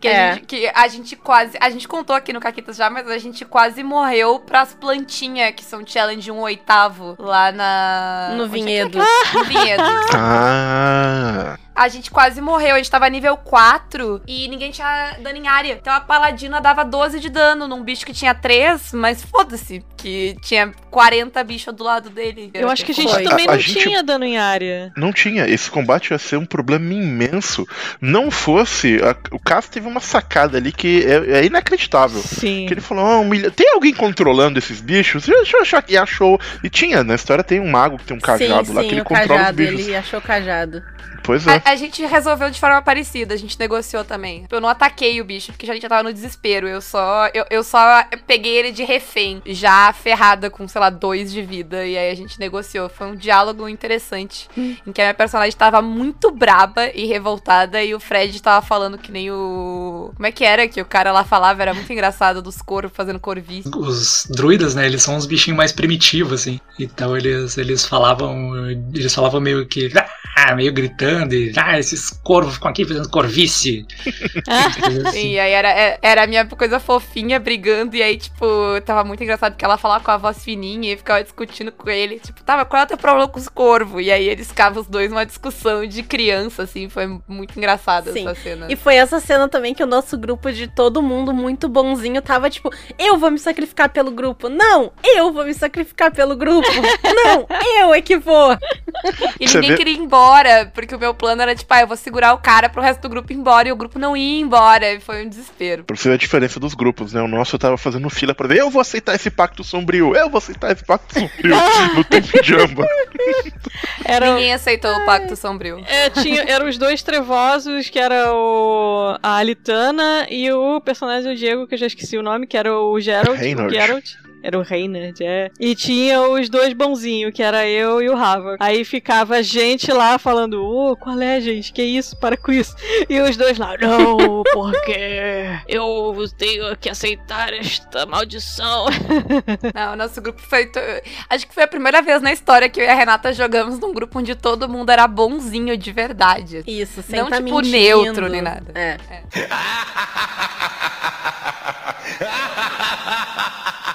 S2: Que,
S3: É.
S2: a gente, que a gente quase. A gente contou aqui no Caquitas já, mas a gente quase morreu pras plantinhas, que são challenge um oitavo lá na.
S3: No
S2: é que
S3: vinhedo.
S2: é? No vinhedo.
S5: Ah.
S2: A gente quase morreu, a gente tava nível 4 e ninguém tinha dano em área. Então a paladina dava 12 de dano num bicho que tinha 3, mas foda-se, que tinha 40 bichos do lado dele.
S4: Eu acho que a gente
S3: Foi.
S4: também
S5: A- a
S4: não
S5: gente-
S4: tinha dano em área.
S5: Não tinha. Esse combate ia ser um problema imenso. Não fosse. a- o Cass teve uma sacada ali que é, é inacreditável.
S4: Sim.
S5: Que ele falou: um milhão- tem alguém controlando esses bichos? Deixa eu achar. E achou. E tinha, na história tem um mago que tem um cajado
S3: sim,
S5: lá
S3: sim,
S5: que ele
S3: o
S5: controla
S3: cajado,
S5: os bichos.
S3: ele achou o cajado.
S5: Pois é.
S2: A, gente resolveu de forma parecida, a gente negociou também. Eu não ataquei o bicho, porque a gente já tava no desespero. Eu só, eu, eu só peguei ele de refém, já ferrada com, sei lá, dois de vida. E aí a gente negociou. Foi um diálogo interessante. Em que a minha personagem tava muito braba e revoltada. E o Fred tava falando que nem o. Como é que era que o cara lá falava? Era muito engraçado dos corvos fazendo corvice.
S6: Os druidas, né, eles são uns bichinhos mais primitivos, assim. Então eles, eles falavam. Eles falavam meio que. Ah, meio gritando e. Ah, esses corvos ficam aqui fazendo corvice.
S2: E aí era, é- era a minha coisa fofinha brigando, e aí, tipo, tava muito engraçado porque ela falava com a voz fininha e ficava discutindo com ele. Tipo, tava, qual é o teu problema com os corvos? E aí eles ficavam os dois numa discussão de criança, assim, foi muito engraçada
S3: Sim.
S2: essa cena.
S3: E foi essa cena também que o nosso grupo de todo mundo muito bonzinho tava tipo, eu vou me sacrificar pelo grupo. Não, eu vou me sacrificar pelo grupo. Não, eu é que vou.
S2: E
S5: Você
S2: ninguém
S5: vê-
S2: queria ir embora, porque o meu plano era, tipo, ah, eu vou segurar o cara pro resto do grupo ir embora, e o grupo não ia embora, e foi um desespero.
S5: Pra você ver a diferença dos grupos, né? O nosso eu tava fazendo fila pra ver, eu vou aceitar esse pacto sombrio, eu vou aceitar esse pacto sombrio no tempo de amba.
S4: Era,
S2: Ninguém aceitou o Pacto Sombrio.
S4: é, tinha, eram os dois trevosos, que era o, a Alitana e o personagem do Diego, que eu já esqueci o nome, que era o Geralt.
S5: Reynard.
S4: O Geralt. Era o Reynard, é. E tinha os dois bonzinhos, que era eu e o Hava. Aí ficava a gente lá falando, ô, qual é, gente? Que isso? Para com isso. E os dois lá, não, porque eu tenho que aceitar esta maldição.
S2: Não, nosso grupo foi. to- Acho que foi a primeira vez na história que eu e a Renata jogamos num grupo onde todo mundo era bonzinho de verdade.
S3: Isso, sem
S2: Não,
S3: tá
S2: tipo,
S3: mentindo.
S2: neutro nem nada.
S3: É.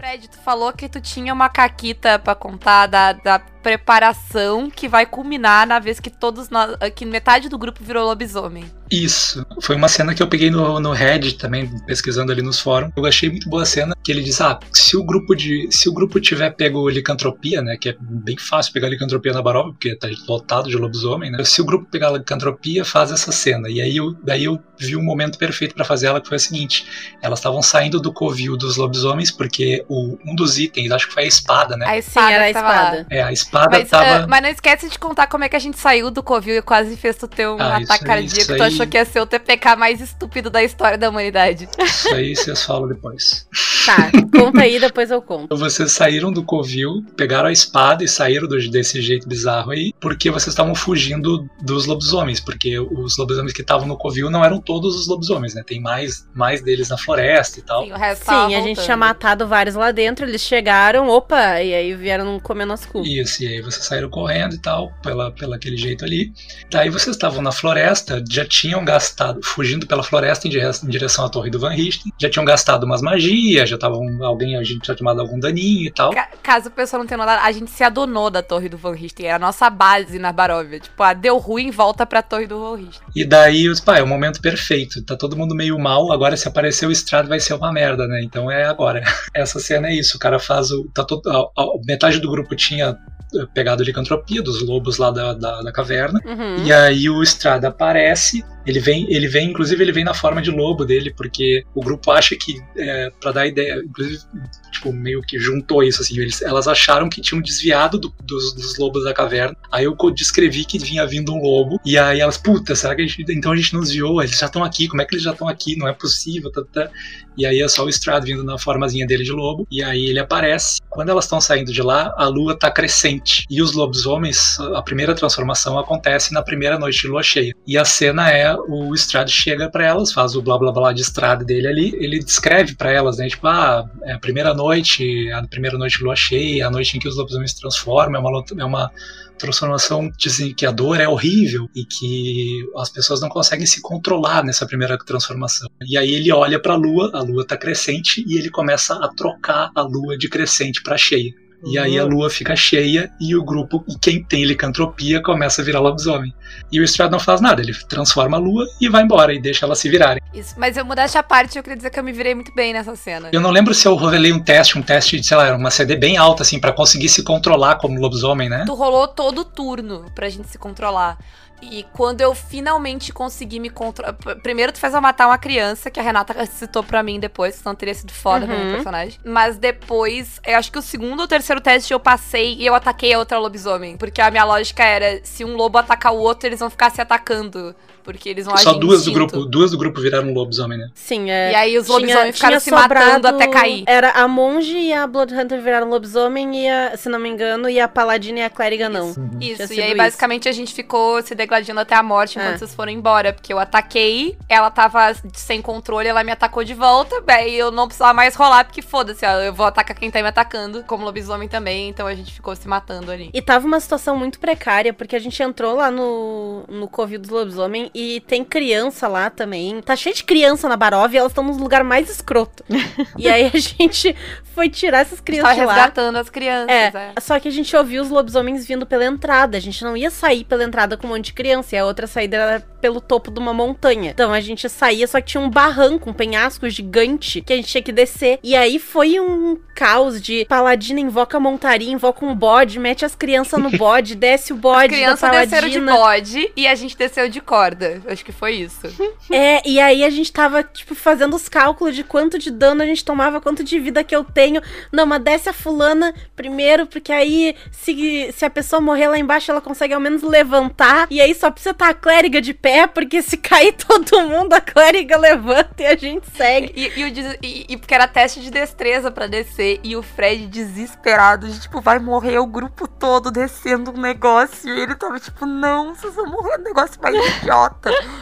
S2: Fred, tu falou que tu tinha uma caquita pra contar da, da preparação que vai culminar na vez que todos nós. que metade do grupo virou lobisomem.
S6: Isso. Foi uma cena que eu peguei no, no Reddit também, pesquisando ali nos fóruns. Eu achei muito boa a cena que ele diz: Ah, se o grupo de. Se o grupo tiver pego licantropia, né? Que é bem fácil pegar licantropia na Barova, porque tá lotado de lobisomem, né? Se o grupo pegar licantropia, faz essa cena. E aí eu, daí eu vi um momento perfeito pra fazer ela, que foi o seguinte: elas estavam saindo do covil dos lobisomens, porque o, um dos itens, acho que foi a espada, né?
S2: A
S3: Sim,
S2: espada
S3: era a espada.
S6: É, a espada
S2: Mas,
S6: tava.
S2: ah, mas não esquece de contar como é que a gente saiu do Covil e quase fez tu ter um
S6: Ah,
S2: ataque cardíaco. Tu achou que ia ser o TPK mais estúpido da história da humanidade.
S6: Isso aí vocês falam depois.
S3: Tá, conta aí, depois eu conto.
S6: Então vocês saíram do covil, pegaram a espada e saíram do- desse jeito bizarro aí, porque vocês estavam fugindo dos lobisomens, porque os lobisomens que estavam no covil não eram todos os lobisomens, né? Tem mais, mais deles na floresta e tal.
S2: Sim, o resto tava
S3: Sim, a gente tinha matado vários lá dentro, eles chegaram, opa, e aí vieram comer nosso cu.
S6: Isso, e aí vocês saíram correndo e tal, pela, pela aquele jeito ali. Daí vocês estavam na floresta, já tinham gastado, fugindo pela floresta em, dire- em direção à torre do Van Richten, já tinham gastado umas magias, já estavam, alguém, a gente tinha tomado algum daninho e tal.
S2: Ca- Caso o pessoal não tenha notado, a gente se adonou da torre do Van Richten. Era a nossa base na Baróvia. Tipo, ah, deu ruim, volta pra torre do Van Richten.
S6: E daí, pá, é o momento perfeito. Tá todo mundo meio mal, agora se aparecer o estrado vai ser uma merda, né? Então é agora. Essa cena é isso. O cara faz o. Tá todo, a- a- metade do grupo tinha pegado licantropia dos lobos lá da, da, da caverna.
S3: Uhum.
S6: E aí o Estrada aparece. Ele vem, ele vem, inclusive ele vem na forma de lobo dele, porque o grupo acha que, é, para dar ideia, inclusive, tipo, meio que juntou isso, assim, eles, elas acharam que tinham desviado do- dos, dos lobos da caverna. Aí eu descrevi que vinha vindo um lobo, e aí elas, puta, será que a gente, então a gente não desviou? Eles já estão aqui, como é que eles já estão aqui? Não é possível, tá, tá. E aí é só o Estrada vindo na formazinha dele de lobo, e aí ele aparece. Quando elas estão saindo de lá, a lua tá crescente, e os lobisomens, a primeira transformação acontece na primeira noite de lua cheia. E a cena é o Strad chega pra elas, faz o blá blá blá de estrada dele ali, ele descreve pra elas, né? Tipo, ah, é a primeira noite, a primeira noite de lua cheia, a noite em que os lobisomens se transformam, é uma, é uma transformação dizem que a dor é horrível e que as pessoas não conseguem se controlar nessa primeira transformação. E aí ele olha para a lua, a lua está crescente e ele começa a trocar a lua de crescente para cheia. E aí a lua fica cheia e o grupo, e quem tem licantropia, começa a virar lobisomem. E o Strad não faz nada, ele transforma a lua e vai embora e deixa elas se virarem.
S2: Isso, mas eu mudaste a parte, eu queria dizer que eu me virei muito bem nessa cena.
S6: Eu não lembro se eu revelei um teste, um teste de, sei lá, uma CD bem alta, assim, para conseguir se controlar como lobisomem, né?
S2: Tu rolou todo o turno pra gente se controlar. E quando eu finalmente consegui me controlar. Primeiro, tu fez eu matar uma criança, que a Renata citou pra mim depois, senão teria sido foda
S3: Uhum.
S2: pra meu personagem. Mas depois, eu acho que o segundo ou terceiro teste eu passei e eu ataquei a outra lobisomem. Porque a minha lógica era: se um lobo atacar o outro, eles vão ficar se atacando. Porque eles vão
S6: Só duas do grupo, duas do grupo viraram lobisomem, né?
S3: Sim, é.
S2: E aí os
S3: Tinha-
S2: lobisomens ficaram
S3: tinha
S2: se matando
S3: sobrado-
S2: até cair.
S3: Era a monge e a Bloodhunter viraram lobisomem, e a, se não me engano, e a paladina e a clériga não.
S2: Isso,
S3: Tinha
S2: e aí
S3: isso.
S2: basicamente a gente ficou se degladiando até a morte enquanto
S3: É.
S2: vocês foram embora. Porque eu ataquei, ela tava sem controle, ela me atacou de volta. Daí eu não precisava mais rolar, porque foda-se, ó, eu vou atacar quem tá me atacando, como lobisomem também. Então a gente ficou se matando ali.
S3: E tava uma situação muito precária, porque a gente entrou lá no, no Covil dos Lobisomem e tem criança lá também. Tá cheio de criança na Barov e elas estão nos lugar mais escroto. e aí a gente foi tirar essas crianças de lá.
S2: resgatando as crianças,
S3: É,
S2: é.
S3: só que a gente ouviu os lobisomens vindo pela entrada. A gente não ia sair pela entrada com um monte de criança. E a outra saída era pelo topo de uma montanha. Então a gente saía, só que tinha um barranco, um penhasco gigante que a gente tinha que descer. E aí foi um caos de paladina invoca a montaria, invoca um bode, mete as crianças no bode, desce o
S2: As
S3: bode da
S2: crianças
S3: paladina.
S2: desceram de bode e a gente desceu de corda. Acho que foi isso.
S3: É, e aí a gente tava, tipo, fazendo os cálculos de quanto de dano a gente tomava, quanto de vida que eu tenho. Não, mas desce a fulana primeiro, porque aí se, se a pessoa morrer lá embaixo, ela consegue ao menos levantar. E aí só precisa estar a clériga de pé, porque se cair todo mundo, a clériga levanta e a gente segue.
S2: E, e o e- e porque era teste de destreza pra descer. E o Fred desesperado, de, tipo, vai morrer o grupo todo descendo um negócio. E ele tava tipo, não, vocês vão morrer um negócio mais idiota.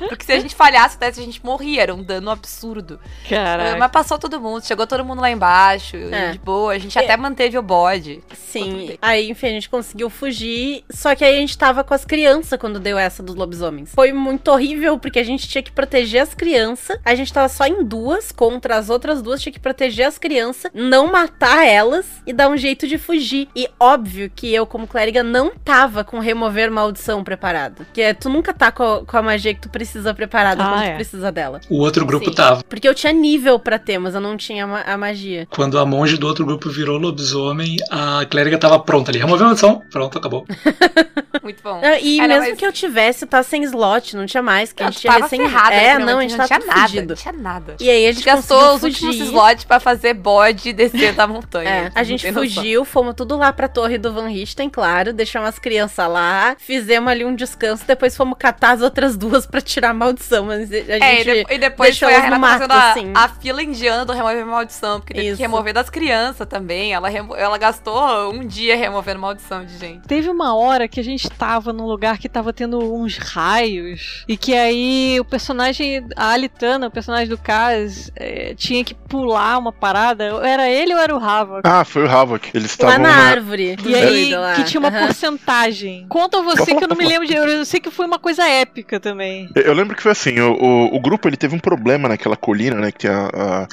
S2: Porque se a gente falhasse teste, a gente morria. Era um dano absurdo.
S4: Caraca.
S2: Mas passou todo mundo, chegou todo mundo lá embaixo.
S3: É.
S2: De boa, a gente
S3: É.
S2: até manteve o bode.
S3: Sim, aí enfim, a gente conseguiu fugir. Só que aí a gente tava com as crianças quando deu essa dos lobisomens. Foi muito horrível, porque a gente tinha que proteger as crianças. A gente tava só em duas contra as outras duas, tinha que proteger as crianças, não matar elas e dar um jeito de fugir. E óbvio que eu, como clériga, não tava com remover maldição preparado. Porque tu nunca tá com a, com a magia que tu precisa preparada
S4: Ah,
S3: quando
S4: é.
S3: tu precisa dela.
S6: O outro grupo
S2: Sim.
S6: tava.
S3: Porque eu tinha nível pra ter, mas eu não tinha ma- a magia.
S6: Quando a monge do outro grupo virou lobisomem, a clériga tava pronta ali. Removeu a maldição, pronto, acabou.
S2: Muito bom.
S3: Ah, E
S2: Era,
S3: mesmo
S2: mas-
S3: que eu tivesse, tá sem slot, não tinha mais, que a
S2: Não,
S3: gente tinha
S2: tava
S3: recém...
S2: ferrada,
S3: É, não, a gente
S2: não
S3: tava
S2: tinha nada, não tinha nada.
S3: E aí a
S2: A
S3: gente
S2: gastou os últimos slots pra fazer bode e descer da montanha.
S3: É, a
S2: não
S3: gente fugiu, fomos tudo lá pra torre do Van Richten, claro, deixamos as crianças lá, fizemos ali um descanso, depois fomos catar as outras duas pra tirar a maldição, mas a gente...
S2: É, e, de- e depois
S3: deixou
S2: foi a Renata
S3: mato,
S2: fazendo a,
S3: assim.
S2: a fila indiana do remover maldição, porque teve
S3: Isso.
S2: que remover das crianças também. Ela, remo- ela gastou um dia removendo maldição de gente.
S4: Teve uma hora que a gente tava num lugar que tava tendo uns raios. E que aí o personagem, a Alitana, o personagem do Kaz, eh, tinha que pular uma parada. Era ele ou era o Hava?
S5: Ah, foi o Havok. Eles
S3: Lá
S5: estavam
S3: na
S5: na.
S3: árvore.
S4: E aí, que tinha uma
S3: Aham.
S4: porcentagem. Conta você que eu não me lembro de. Eu sei que foi uma coisa épica também.
S5: Eu lembro que foi assim, o, o, o grupo ele teve um problema naquela colina, né? Que tem a,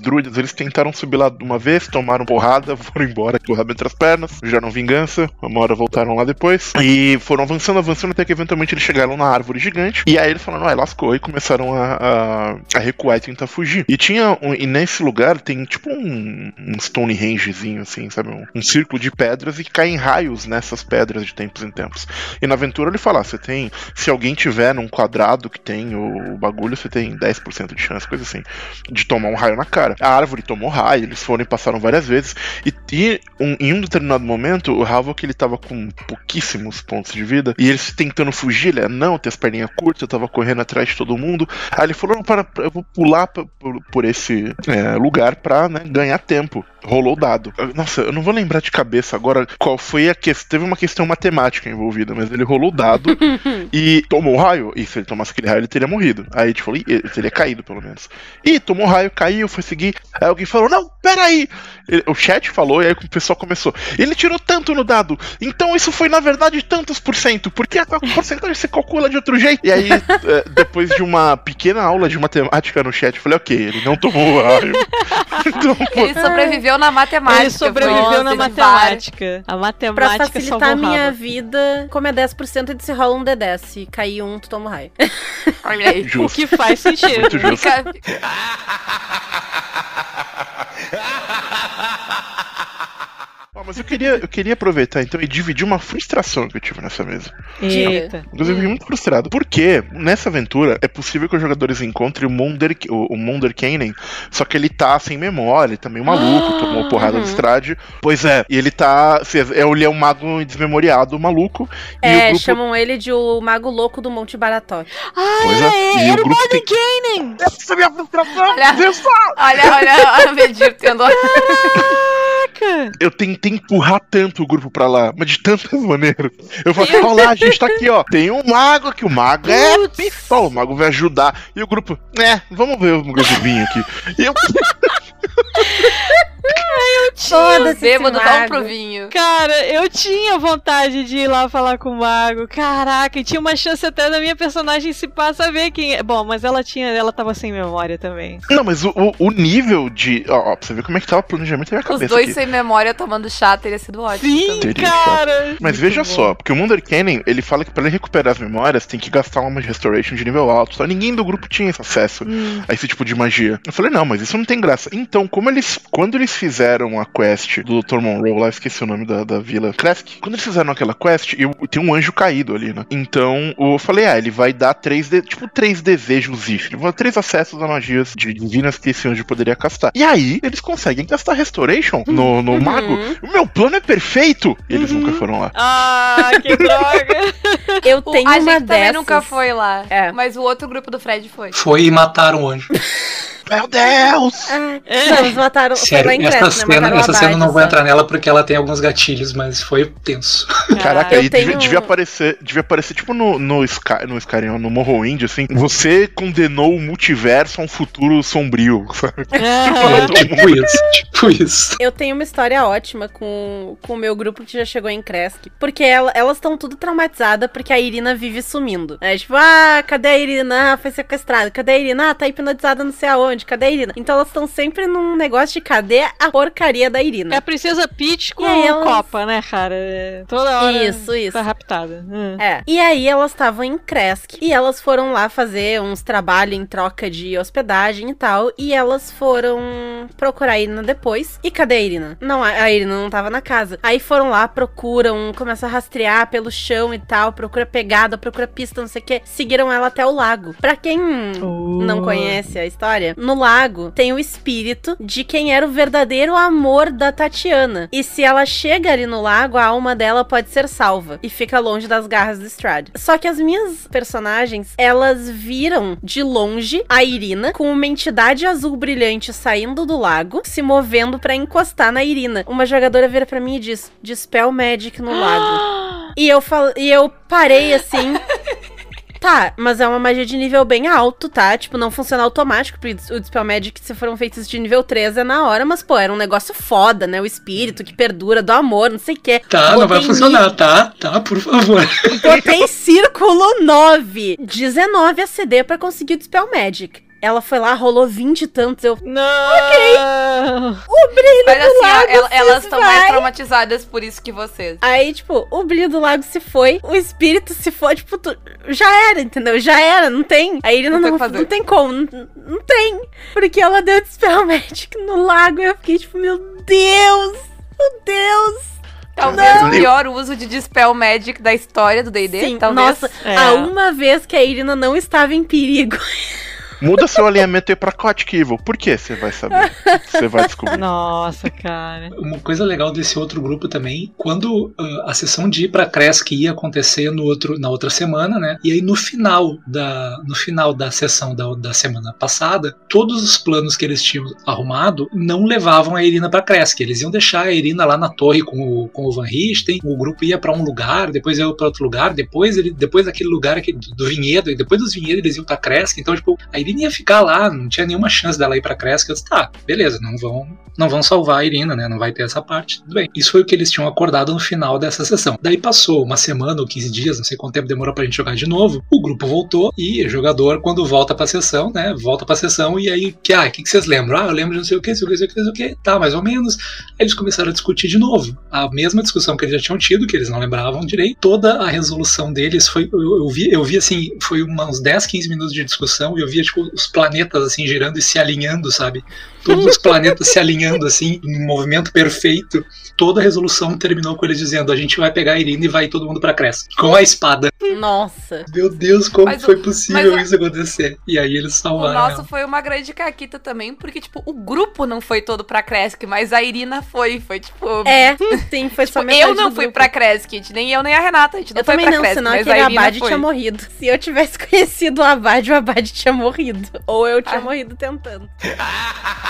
S5: druidas, eles tentaram subir lá uma vez, tomaram porrada, foram embora com o rabo entre as pernas, geraram vingança, uma hora voltaram lá depois, e foram avançando, avançando, até que eventualmente eles chegaram na árvore gigante, e aí eles falaram, ai, lascou, e começaram a, a, a recuar e tentar fugir. E tinha, um, e nesse lugar tem tipo um, um Stonehengezinho, assim, sabe? Um, um círculo de pedras e caem raios nessas pedras de tempos em tempos. E na aventura ele fala, "Ah, você tem, se alguém tiver num quadrado que tem o, o bagulho, você tem 10% de chance, coisa assim, de tomar um raio na cara. A árvore tomou raio, eles foram e passaram várias vezes, e E um- em um determinado momento, o Havok ele tava com pouquíssimos pontos de vida. E ele se tentando fugir, ele, ah, não, tem as perninhas curtas, eu tava correndo atrás de todo mundo. Aí ele falou: não, para, eu vou pular p- por, por esse é, lugar pra né, ganhar tempo. Rolou o dado. Nossa, eu não vou lembrar de cabeça agora qual foi a questão. Teve uma questão matemática envolvida, mas ele rolou o dado e tomou o raio. E se ele tomasse aquele raio, ele teria morrido. Aí a gente falou, "Ih, ele teria caído, pelo menos. E tomou o raio, caiu, foi seguir. Aí alguém falou: Não, peraí! Ele- O chat falou, e aí o pessoal começou. Ele tirou tanto no dado, então isso foi na verdade tantos por cento, porque a porcentagem você calcula de outro jeito. E aí, é, depois de uma pequena aula de matemática no chat, eu falei: Ok, ele não tomou raio.
S2: Ele sobreviveu na matemática.
S4: Ele sobreviveu
S2: foi
S4: na matemática. A
S3: Pra
S4: matemática
S3: facilitar
S4: salvou
S3: a minha
S4: rabo.
S3: vida, como é 10%, ele se rola um D10. Se cair um, tu toma um raio.
S2: Olha aí.
S4: O que faz sentido.
S5: Muito justo. Ah, mas eu queria, eu queria aproveitar então e dividir uma frustração que eu tive nessa mesa.
S4: Eita.
S5: Inclusive, eu fiquei muito frustrado. Porque nessa aventura é possível que os jogadores encontrem o Monder, o, o Monder Kanen, só que ele tá sem memória, ele tá meio maluco, tomou porrada
S3: Uhum.
S5: do Strade. Pois é, e ele tá. é, Ele é um mago desmemoriado, maluco. E
S3: É,
S5: o grupo.
S3: chamam ele de o Mago Louco do Monte Baratok.
S5: Pois é, e o grupo tem.
S4: Kanen!
S5: Essa é a minha frustração!
S2: Olha.
S5: Deus!
S2: Olha, olha, olha o Medir tendo.
S4: Caraca!
S5: Eu tentei empurrar tanto o grupo pra lá, mas de tantas maneiras. Eu falei, olha lá, a gente tá aqui, ó. Tem um mago aqui, o mago é pistola, o mago vai ajudar. E o grupo, é, vamos ver o de vinho aqui. E eu,
S3: Foda-se esse
S2: Bêbado, vamos
S3: mago.
S2: pro vinho.
S4: Cara, eu tinha vontade de ir lá falar com o mago. Caraca, e tinha uma chance até da minha personagem se passar a ver quem é. Bom, mas ela tinha, ela tava sem memória também.
S5: Não, mas o, o- o nível de. Ó, ó, pra você ver como é que tava o planejamento da minha
S2: Os
S5: cabeça.
S2: dois
S5: aqui.
S2: sem memória tomando chá teria sido ótimo.
S4: Sim,
S2: também.
S4: Cara!
S5: Mas
S4: Muito
S5: veja
S4: bom.
S5: só, porque o Munder Cannon, ele fala que pra ele recuperar as memórias tem que gastar uma restoration de nível alto. Só ninguém do grupo tinha esse acesso
S4: Hum.
S5: a esse tipo de magia. Eu falei, não, mas isso não tem graça. Então, como eles. Quando eles fizeram a quest do Dr. Monroe, lá esqueci o nome da, da vila Kresk. Quando eles fizeram aquela quest, eu, tem um anjo caído ali, né? Então, eu falei, ah, ele vai dar três, de- tipo, três desejos if. Ele vai dar três acessos a magias de- divinas que esse anjo poderia castar. E aí, eles conseguem gastar restoration no, no mago. O meu plano é perfeito! E eles
S4: Uhum.
S5: nunca foram lá.
S4: Ah, que droga!
S3: Eu
S2: O-
S3: tenho
S2: a
S3: uma
S2: gente também
S3: dessas.
S2: nunca foi lá.
S3: É.
S2: Mas o outro grupo do Fred foi.
S6: Foi e mataram o anjo.
S5: Meu Deus!
S3: Ah,
S4: É.
S3: não, eles mataram.
S6: Sério, essa
S3: né?
S6: cena, essa cena eu não vou entrar nela porque ela tem alguns gatilhos, mas foi tenso.
S5: Caraca,
S3: Eu
S5: aí devia,
S3: tenho-
S5: devia aparecer, devia aparecer tipo no, no, Sky, no Skyrim, no Morrowind, assim. Você condenou o multiverso a um futuro sombrio, sabe?
S4: Ah,
S6: tipo isso, tipo isso.
S3: Eu tenho uma história ótima com, com o meu grupo que já chegou em Kresk. Porque ela- elas estão tudo traumatizadas porque a Irina vive sumindo. É tipo, ah, cadê a Irina? Ah, foi sequestrada. Cadê a Irina? Ah, tá hipnotizada não sei aonde. Cadê a Irina? Então elas estão sempre num negócio de cadê a porcaria da Irina.
S4: é a princesa Peach com
S3: elas-
S4: Copa, né, cara? É, Toda hora
S3: Isso, isso.
S4: tá raptada. Hum.
S3: É. E aí elas estavam em Kresk e elas foram lá fazer uns trabalhos em troca de hospedagem e tal. E elas foram procurar a Irina depois. E cadê a Irina? Não, a Irina não tava na casa. Aí foram lá, procuram, começam a rastrear pelo chão e tal, procura pegada, procura pista, não sei o que. Seguiram ela até o lago. Pra quem não
S4: Uh.
S3: conhece a história, no lago tem o espírito de quem era o verdadeiro amor da Tatiana. E se ela chega ali no lago, a alma dela pode ser salva e fica longe das garras do Strad. Só que as minhas personagens, elas viram de longe a Irina com uma entidade azul brilhante saindo do lago, se movendo pra encostar na Irina. Uma jogadora vira pra mim e diz: "Dispel Magic no lago". E eu fal... e eu parei assim. Tá, mas é uma magia de nível bem alto, tá? Tipo, não funciona automático, porque o Dispel Magic, se foram feitos de nível 3, é na hora, mas, pô, era um negócio foda, né? O espírito que perdura do amor, não sei o quê.
S6: Tá, não vai funcionar, tá? Tá, por favor.
S3: Botei círculo 9. 19 ACD pra conseguir o Dispel Magic. Ela foi lá, rolou 20 e tantos. Eu.
S4: Não!
S3: O brilho
S2: Mas
S3: do
S2: assim,
S3: lago
S2: el-
S3: se
S2: elas estão mais traumatizadas por isso que vocês.
S3: Aí, tipo, o brilho do lago se foi, o espírito se foi, tipo, tu- já era, entendeu? Já era, não tem. A Irina
S2: Não tem
S3: não,
S2: o que fazer.
S3: não tem como, não, não tem. Porque ela deu Dispel Magic no lago e eu fiquei, tipo, meu Deus, meu Deus.
S2: Talvez
S5: Não.
S2: o pior uso de Dispel Magic da história do D&D,
S3: Sim,
S2: talvez.
S3: nossa,
S4: É.
S3: a uma vez que a Irina não estava em perigo.
S5: Muda seu alinhamento aí pra Chaotic Evil. Por quê? Você vai saber. Você vai descobrir.
S4: Nossa, cara.
S6: Uma coisa legal desse outro grupo também, quando uh, a sessão de ir pra Cresc ia acontecer no outro, na outra semana, né? E aí no final da, no final da sessão da, da semana passada, todos os planos que eles tinham arrumado não levavam a Irina pra Cresc. Eles iam deixar a Irina lá na torre com o, com o Van Richten, o grupo ia para um lugar, depois ia para outro lugar, depois ele, depois daquele lugar aqui, do vinhedo, e depois dos vinhedos eles iam pra Cresc. Então, tipo, a Irina ia ficar lá, não tinha nenhuma chance dela ir pra Cresc. Eu disse, tá, beleza, não vão, não vão salvar a Irina, né? Não vai ter essa parte. Tudo bem. Isso foi o que eles tinham acordado no final dessa sessão. Daí passou uma semana ou 15 dias, não sei quanto tempo demorou pra gente jogar de novo. O grupo voltou e o jogador, quando volta pra sessão, né? Volta pra sessão e aí, que, ah, o que, que vocês lembram? Ah, eu lembro de não sei o que, não sei o que, não sei o que, não sei o que. Tá, mais ou menos. Aí eles começaram a discutir de novo. A mesma discussão que eles já tinham tido, que eles não lembravam direito. Toda a resolução deles foi. Eu, eu vi, eu vi assim, foi uns 10, 15 minutos de discussão e eu via, tipo, os planetas assim girando e se alinhando, sabe? Todos os planetas se alinhando assim, em um movimento perfeito. Toda a resolução terminou com eles dizendo: a gente vai pegar a Irina e vai todo mundo pra Crest. Com a espada.
S3: Nossa.
S6: Meu Deus, como
S2: Mas o-
S6: foi possível
S2: mas
S6: isso acontecer? E aí eles
S2: O
S6: salvaram.
S2: nosso
S6: ela.
S2: foi uma grande caquita também, porque, tipo, o grupo não foi todo pra Cresc, mas a Irina foi. Foi, tipo.
S3: É, sim, foi só
S2: tipo,
S3: metade
S2: eu não
S3: do
S2: fui
S3: grupo.
S2: pra Cresc, nem eu nem a Renata. A gente não
S3: Eu
S2: foi
S3: também
S2: pra
S3: não,
S2: Cresc,
S3: senão
S2: mas
S3: aquele
S2: a Irina
S3: Abade
S2: foi.
S3: tinha morrido. Se eu tivesse conhecido o Abade, o Abade tinha morrido. Ou eu tinha
S2: Ah.
S3: morrido tentando.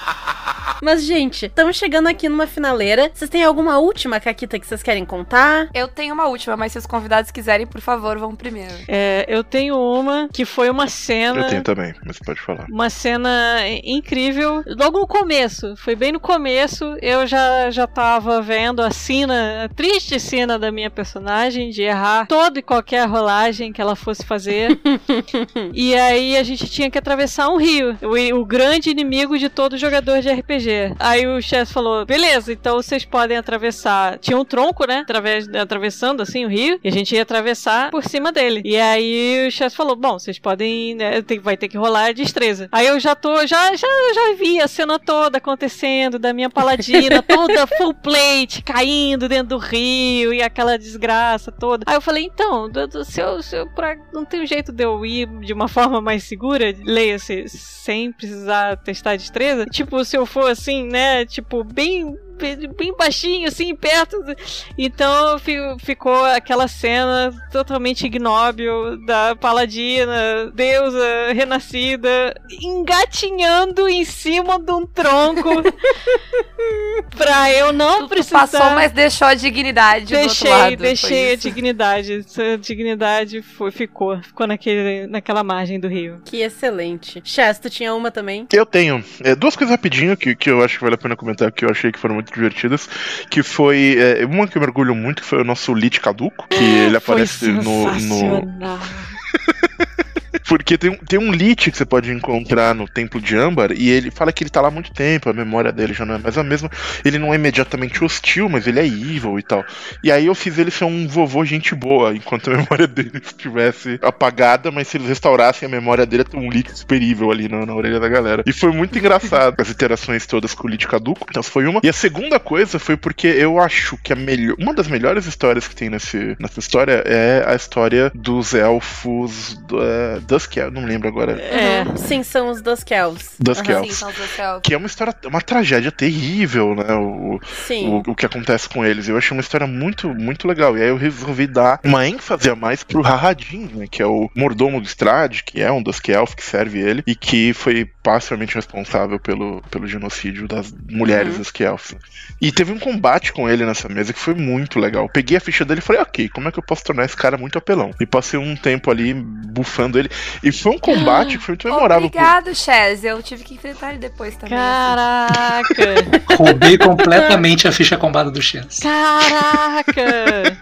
S3: Mas, gente, estamos chegando aqui numa finaleira. Vocês têm alguma última caquita que vocês querem contar?
S2: Eu tenho uma última, mas se os convidados quiserem, por favor, vão primeiro.
S4: É, eu tenho uma que foi uma cena.
S5: Eu tenho também, mas pode falar.
S4: Uma cena incrível. Logo no começo, foi bem no começo, eu já, já tava vendo a cena, a triste cena da minha personagem de errar toda e qualquer rolagem que ela fosse fazer. e aí a gente tinha que atravessar um rio, o, o grande inimigo de todo jogador de RPG. Aí o chefe falou: beleza, então vocês podem atravessar. Tinha um tronco, né? Através, atravessando assim o rio, e a gente ia atravessar por cima dele. E aí o chefe falou: bom, vocês podem, né, tem- vai ter que rolar a destreza. Aí eu já tô, já, já, já vi a cena toda acontecendo, da minha paladina, toda full plate, caindo dentro do rio e aquela desgraça toda. Aí eu falei: então, se eu, se eu pra- não tem jeito de eu ir de uma forma mais segura, leia-se, sem precisar testar a destreza. Tipo, se eu for assim, né, tipo, bem bem- baixinho, assim, perto. do- Então fi- ficou aquela cena totalmente ignóbil da paladina, deusa renascida, engatinhando em cima de um tronco pra eu não
S2: Tu, tu
S4: precisar.
S2: passou, mas deixou a dignidade do outro
S4: Deixei,
S2: lado.
S4: deixei a dignidade. Essa dignidade foi, ficou. Ficou naquele, naquela margem do rio.
S3: Que excelente. Chess, tu tinha uma também?
S5: Eu tenho é, duas coisas rapidinho que, que eu acho que vale a pena comentar, que eu achei que foram muito divertidas. Que foi. é, uma que eu mergulho muito, que foi o nosso Lich Caduco, que ele
S4: Foi
S5: aparece no, no. Porque tem, um- tem um Lich que você pode encontrar no Templo de Âmbar, e ele fala que ele tá lá há muito tempo, a memória dele já não é mais a mesma. Ele não é imediatamente hostil, mas ele é evil e tal. E aí eu fiz ele ser um vovô gente boa, enquanto a memória dele estivesse apagada, mas se eles restaurassem a memória dele, tem um Lich super evil ali na, na orelha da galera. E foi muito engraçado as interações todas com o Lich caduco. Então foi uma. E a segunda coisa foi porque eu acho que a melhor, uma das melhores histórias que tem nesse, nessa história é a história dos elfos do, é, Duskel, não lembro agora.
S4: É.
S3: Uhum. Sim, são os Duskells.
S5: Duskel.
S2: Sim, são céu.
S5: Que é uma história, uma tragédia terrível, né? O,
S3: Sim.
S5: o, o que acontece com eles. Eu achei uma história muito, muito legal. E aí eu resolvi dar uma ênfase a mais pro Rahadin, né? Que é o mordomo do Strade, que é um dos Elf que serve ele, e que foi parcialmente responsável pelo, pelo genocídio das mulheres
S3: Uhum.
S5: dos Elf. E teve um combate com ele nessa mesa que foi muito legal. Eu peguei a ficha dele e falei, ok, como é que eu posso tornar esse cara muito apelão? E passei um tempo ali bufando ele. E foi um combate que foi muito memorável. por-
S2: Obrigado, Chaz. Eu tive que enfrentar ele depois também.
S4: Caraca!
S6: Roubei completamente a ficha combada do Chess.
S4: Caraca!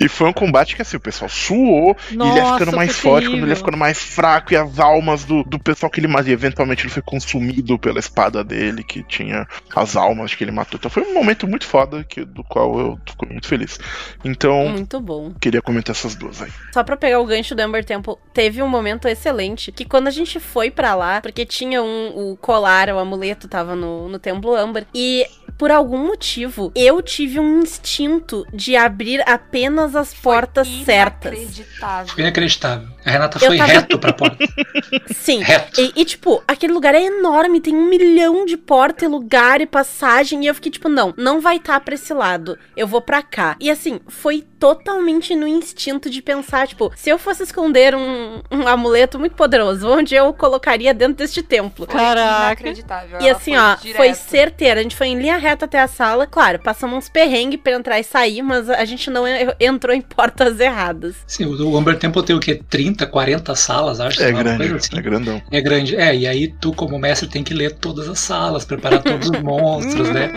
S5: E foi um combate que assim, o pessoal suou, e ele ia
S4: Nossa,
S5: ficando mais forte, quando ele ia
S4: terrível.
S5: ficando mais fraco, e as almas do, do pessoal que ele matou. Eventualmente ele foi consumido pela espada dele, que tinha as almas que ele matou. Então foi um momento muito foda, que, do qual eu fico muito feliz. Então,
S3: Muito bom.
S5: queria comentar essas duas aí.
S3: Só pra pegar o gancho do Amber Temple, teve um momento excelente que quando a gente foi pra lá, porque tinha um o colar, o amuleto tava no, no templo Amber, e por algum motivo, eu tive um instinto de abrir apenas as portas certas.
S2: Inacreditável.
S6: Foi inacreditável. A Renata
S3: Eu
S6: foi
S3: tava-
S6: reto pra porta.
S3: Sim.
S6: Reto.
S3: E, e, tipo, aquele lugar é enorme, tem um milhão de porta e lugar e passagem. E eu fiquei, tipo, não, não vai estar pra esse lado. Eu vou pra cá. E assim, foi totalmente no instinto de pensar, tipo, se eu fosse esconder um, um amuleto muito poderoso, onde eu colocaria dentro deste templo?
S4: Caraca.
S2: Inacreditável.
S3: E
S2: Ela
S3: assim,
S2: foi
S3: ó,
S2: direto.
S3: foi certeira. A gente foi em linha reta até a sala. Claro, passamos uns perrengues pra entrar e sair, mas a gente não en- entrou em portas erradas.
S6: Sim, o Umber Temple tem o quê? 30, 40 salas, acho.
S5: É grande,
S6: assim.
S5: é grandão.
S6: É grande, é, e aí tu, como mestre, tem que ler todas as salas, preparar todos os monstros, né?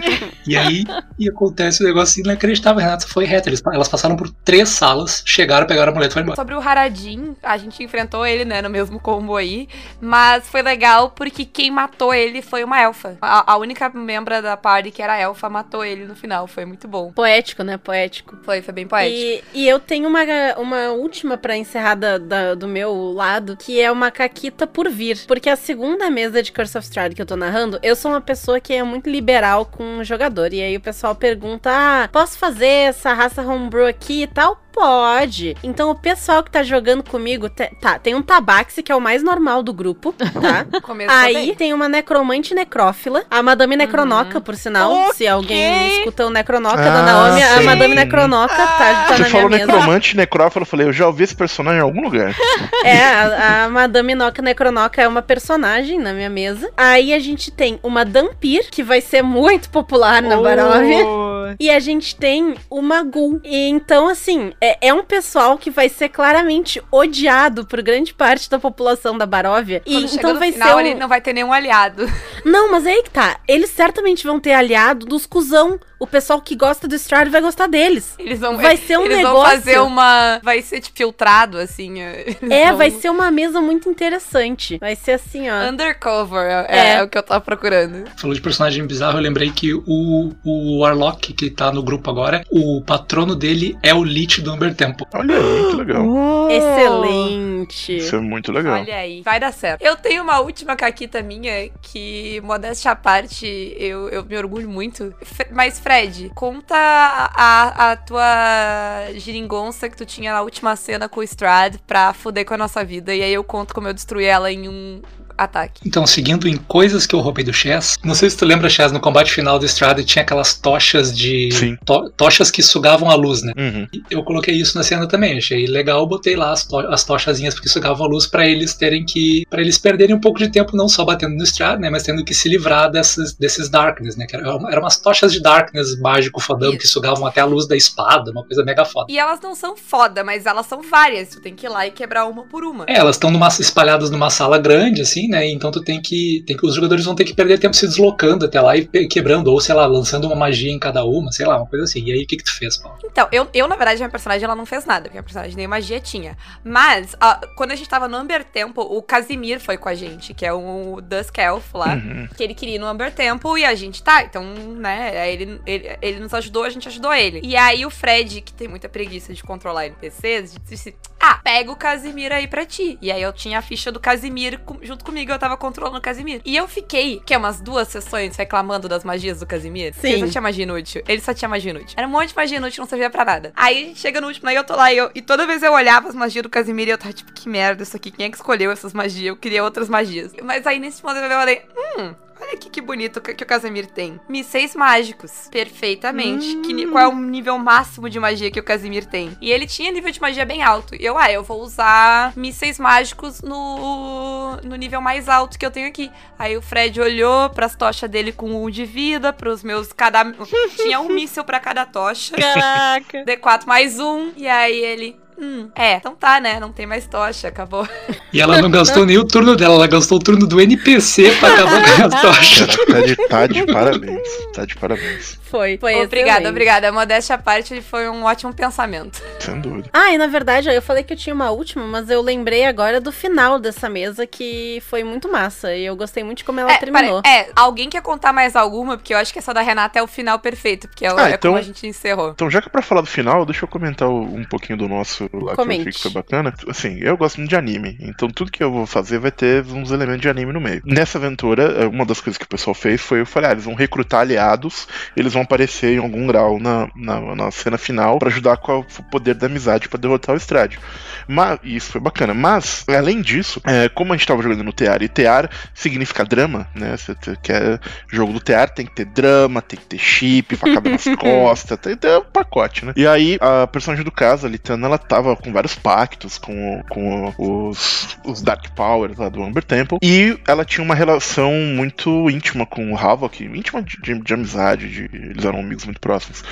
S6: E aí e acontece um negócio inacreditável. A Renata foi reta. Eles, elas passaram por três salas, chegaram, pegaram a muleta e foram embora.
S2: Sobre o Haradin, a gente enfrentou ele, né, no mesmo combo aí. Mas foi legal porque quem matou ele foi uma elfa. A, a única membra da party que era elfa matou ele no final. Foi muito bom.
S3: Poético, né? Poético.
S2: Foi, foi bem poético.
S3: E, e eu tenho uma, uma última pra encerrar da- da- do meu lado, que é uma caquita por vir. Porque a segunda mesa de Curse of Strahd que eu tô narrando, eu sou uma pessoa que é muito liberal com o jogador. E aí o pessoal pergunta: ah, posso fazer essa raça homebrew aqui e tal? Pode. Então o pessoal que tá jogando comigo, te- tá, tem um tabaxi, que é o mais normal do grupo, tá?
S2: Começou
S3: Aí
S2: bem.
S3: tem uma necromante necrófila, a Madame Necronoca, por sinal. Se alguém escuta o Necronoca da
S5: Ah,
S3: Naomi, a
S5: sim.
S3: Madame Necronoca tá, tá
S5: Você
S3: na minha
S5: falou
S3: mesa.
S5: necromante, necrófilo, eu falei, eu já ouvi esse personagem em algum lugar.
S3: É, a, a Madame Noca Necronoca é uma personagem na minha mesa. Aí a gente tem uma Dampir, que vai ser muito popular na Barovia.
S4: Oh.
S3: E a gente tem uma Gul. E então, assim, é, é um pessoal que vai ser claramente odiado por grande parte da população da Baróvia. E
S2: Quando
S3: então vai
S2: final,
S3: ser. Um...
S2: ele não vai ter nenhum aliado.
S3: Não, mas aí que tá. Eles certamente vão ter aliado dos cuzão. O pessoal que gosta do Strade vai gostar deles.
S2: Eles vão,
S3: Vai ser um
S2: eles
S3: negócio.
S2: vão fazer uma. Vai ser tipo, filtrado, assim. eles
S3: É,
S2: vão-
S3: vai ser uma mesa muito interessante. Vai ser assim, ó.
S2: Undercover é,
S3: É.
S2: é o que eu tava procurando.
S6: Falou de personagem bizarro, eu lembrei que o, o Warlock, que tá no grupo agora, o patrono dele é o Lich do Umber Temple.
S5: Olha aí, que legal.
S4: Oh.
S3: Excelente.
S5: Isso é muito legal.
S2: Olha aí, vai dar certo. Eu tenho uma última caquita minha que, modéstia à parte, eu, eu me orgulho muito. Mas, Fred, conta a, a tua geringonça que tu tinha na última cena com o Strad pra fuder com a nossa vida. E aí eu conto como eu destruí ela em um ataque.
S6: Então, seguindo em coisas que eu roubei do Chess, não sei se tu lembra, Chess, no combate final do Strada tinha aquelas tochas de.
S5: Sim.
S6: to- tochas que sugavam a luz, né?
S5: Uhum.
S6: Eu coloquei isso na cena também, achei legal, botei lá as, to as tochazinhas porque sugavam a luz pra eles terem que. para eles perderem um pouco de tempo, não só batendo no Strad, né? Mas tendo que se livrar dessas, desses Darkness, né? Que eram era umas tochas de Darkness mágico fodão
S2: Isso.
S6: que sugavam até a luz da espada, uma coisa mega foda.
S2: E elas não são foda, mas elas são várias. Tu tem que ir lá e quebrar uma por uma.
S6: É, elas estão espalhadas numa sala grande, assim, né? Então tu tem que, tem que. Os jogadores vão ter que perder tempo se deslocando até lá e quebrando, ou sei lá, lançando uma magia em cada uma, sei lá, uma coisa assim. E aí o que, que tu fez, Paulo?
S2: Então, eu, eu, na verdade, minha personagem ela não fez nada, porque a personagem nem magia tinha. Mas, ó, quando a gente tava no Amber Temple, o Casimir foi com a gente, que é o Dusk Elf lá.
S5: Uhum.
S2: Que ele queria ir no Amber Temple e a gente tá, então, né, ele, ele, ele nos ajudou, a gente ajudou ele. E aí o Fred, que tem muita preguiça de controlar NPCs, disse: Ah, pega o Casimir aí pra ti. E aí eu tinha a ficha do Casimir com- junto comigo, eu tava controlando o Casimir. E eu fiquei, que é umas duas sessões reclamando das magias do Casimir.
S3: Sim.
S2: Ele só tinha magia inútil. Ele só tinha magia inútil. Era um monte de magia inútil, não servia pra nada. Aí a gente chega no último, aí eu tô lá e, eu, e toda vez eu olhava as magias do Casimir e eu tava tipo, que merda isso aqui, quem é que escolheu essas magias? Eu queria outras magias. Mas aí nesse momento eu falei, hum, Olha aqui que bonito que, que o Casimir tem. Mísseis mágicos. Perfeitamente. Que ni- qual é o nível máximo de magia que o Casimir tem? E ele tinha nível de magia bem alto. E eu, ah, eu vou usar mísseis mágicos no, no nível mais alto que eu tenho aqui. Aí o Fred olhou pras tochas dele com um de vida, pros meus. Cada. Tinha um míssel pra cada tocha.
S4: Caraca.
S2: D4 mais um. E aí ele. Hum, é, então tá, né? Não tem mais tocha, acabou.
S6: E ela não gastou nem o turno dela, ela gastou o turno do NPC pra acabar com as tochas.
S5: Tá de, tá de parabéns. Tá de parabéns.
S3: Foi, foi
S2: obrigada, obrigada. Modéstia à parte, foi um ótimo pensamento.
S5: Sem dúvida.
S3: Ah, e na verdade, eu falei que eu tinha uma última, mas eu lembrei agora do final dessa mesa que foi muito massa. E eu gostei muito de como ela
S2: É,
S3: terminou.
S2: pare- é, alguém quer contar mais alguma? Porque eu acho que essa da Renata é o final perfeito, porque é, o-
S5: Ah,
S2: é
S5: então-
S2: como a gente encerrou.
S5: Então, já que é pra falar do final, deixa eu comentar um pouquinho do nosso lá
S3: Comente.
S5: que eu achei que foi bacana. Assim, eu gosto muito de anime, então tudo que eu vou fazer vai ter uns elementos de anime no meio. Nessa aventura, eh, uma das coisas que o pessoal fez foi eu falei, ah, eles vão recrutar aliados, eles vão aparecer em algum grau na, na, na cena final pra ajudar com o poder da amizade pra derrotar o Strade. Mas, isso foi bacana. Mas, além disso, é, como a gente tava jogando no TEAR, e TEAR significa drama, né? Você quer jogo do TEAR, tem que ter drama, tem que ter chip pra caber nas costas, tem que ter um pacote, né? E aí, a personagem do caso, a Litana, ela tava com vários pactos com, com os, os Dark Powers lá do Amber Temple, e ela tinha uma relação muito íntima com o Havok, íntima de, de- de amizade, de- eles eram amigos muito próximos.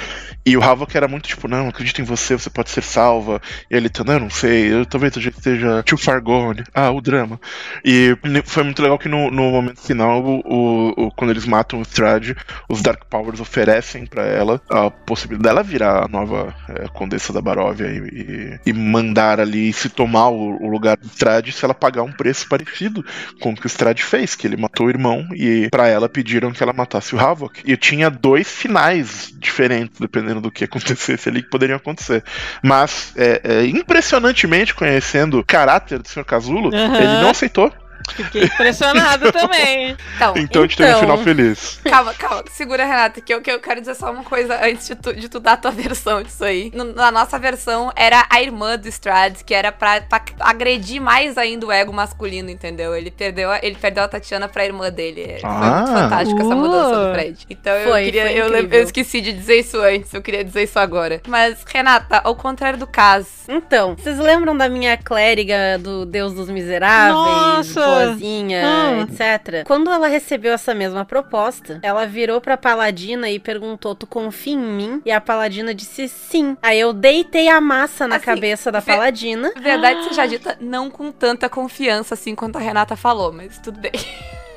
S5: E o Havok era muito tipo, não, acredito em você, você pode ser salva. E a Litana, eu não sei, eu talvez eu já esteja too far gone. Ah, o drama. E foi muito legal que no, no momento final, o, o- o- quando eles matam o Strade, os Dark Powers oferecem pra ela a possibilidade dela virar a nova eh, Condessa da Baróvia e, e- e mandar ali se tomar o, o lugar do Strade se ela pagar um preço parecido com o que o Strade fez, que ele matou o irmão e pra ela pediram que ela matasse o Havok. E tinha dois finais diferentes, dependendo do que acontecesse ali, que poderiam acontecer. Mas, é, é, impressionantemente, conhecendo o caráter do Sr. Casulo,
S4: Aham.
S5: ele não aceitou.
S4: Fiquei impressionado também.
S2: Então,
S5: Então, a gente teve um
S3: Então.
S5: final feliz.
S2: calma, calma. Segura, Renata, que eu, que eu quero dizer só uma coisa antes de tu, de tu dar a tua versão disso aí. No- na nossa versão, era a irmã do Strad, que era pra, pra agredir mais ainda o ego masculino, entendeu? Ele perdeu, a- ele perdeu a Tatiana pra irmã dele. Foi
S5: Ah.
S2: muito fantástico essa mudança do
S4: Uh.
S2: Fred. Então eu
S3: Foi,
S2: queria.
S3: foi
S2: eu, lem-
S3: incrível.
S2: eu esqueci de dizer isso antes, eu queria dizer isso agora. Mas, Renata, ao contrário do caso.
S3: Então, vocês lembram da minha clériga do Deus dos Miseráveis,
S4: Nossa!
S3: Boazinha,
S4: Ah.
S3: etc? Quando ela recebeu essa mesma proposta, ela virou pra Paladina e perguntou: Tu confia em mim? E a Paladina disse sim. Aí eu deitei a massa na
S2: Assim,
S3: cabeça da Paladina.
S2: Verdade seja dita, não com tanta confiança assim quanto a Renata falou, mas tudo bem.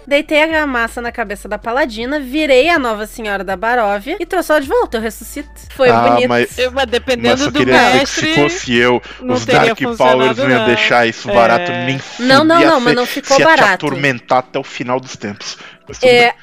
S3: Deitei a massa na cabeça da Paladina, virei a nova senhora da Baróvia e trouxe ela de volta. Eu ressuscito. Foi
S5: Ah,
S3: bonito.
S5: mas-
S4: Eu, mas
S5: Mas
S4: dependendo
S5: só
S4: do
S5: queria dizer que
S4: mestre.
S5: se fosse eu, os Dark Powers não iam deixar isso
S4: É.
S5: barato nem
S3: Não, não, não, mas não ficou
S5: se
S3: barato.
S5: atormentar até o final dos tempos. Tudo
S3: É,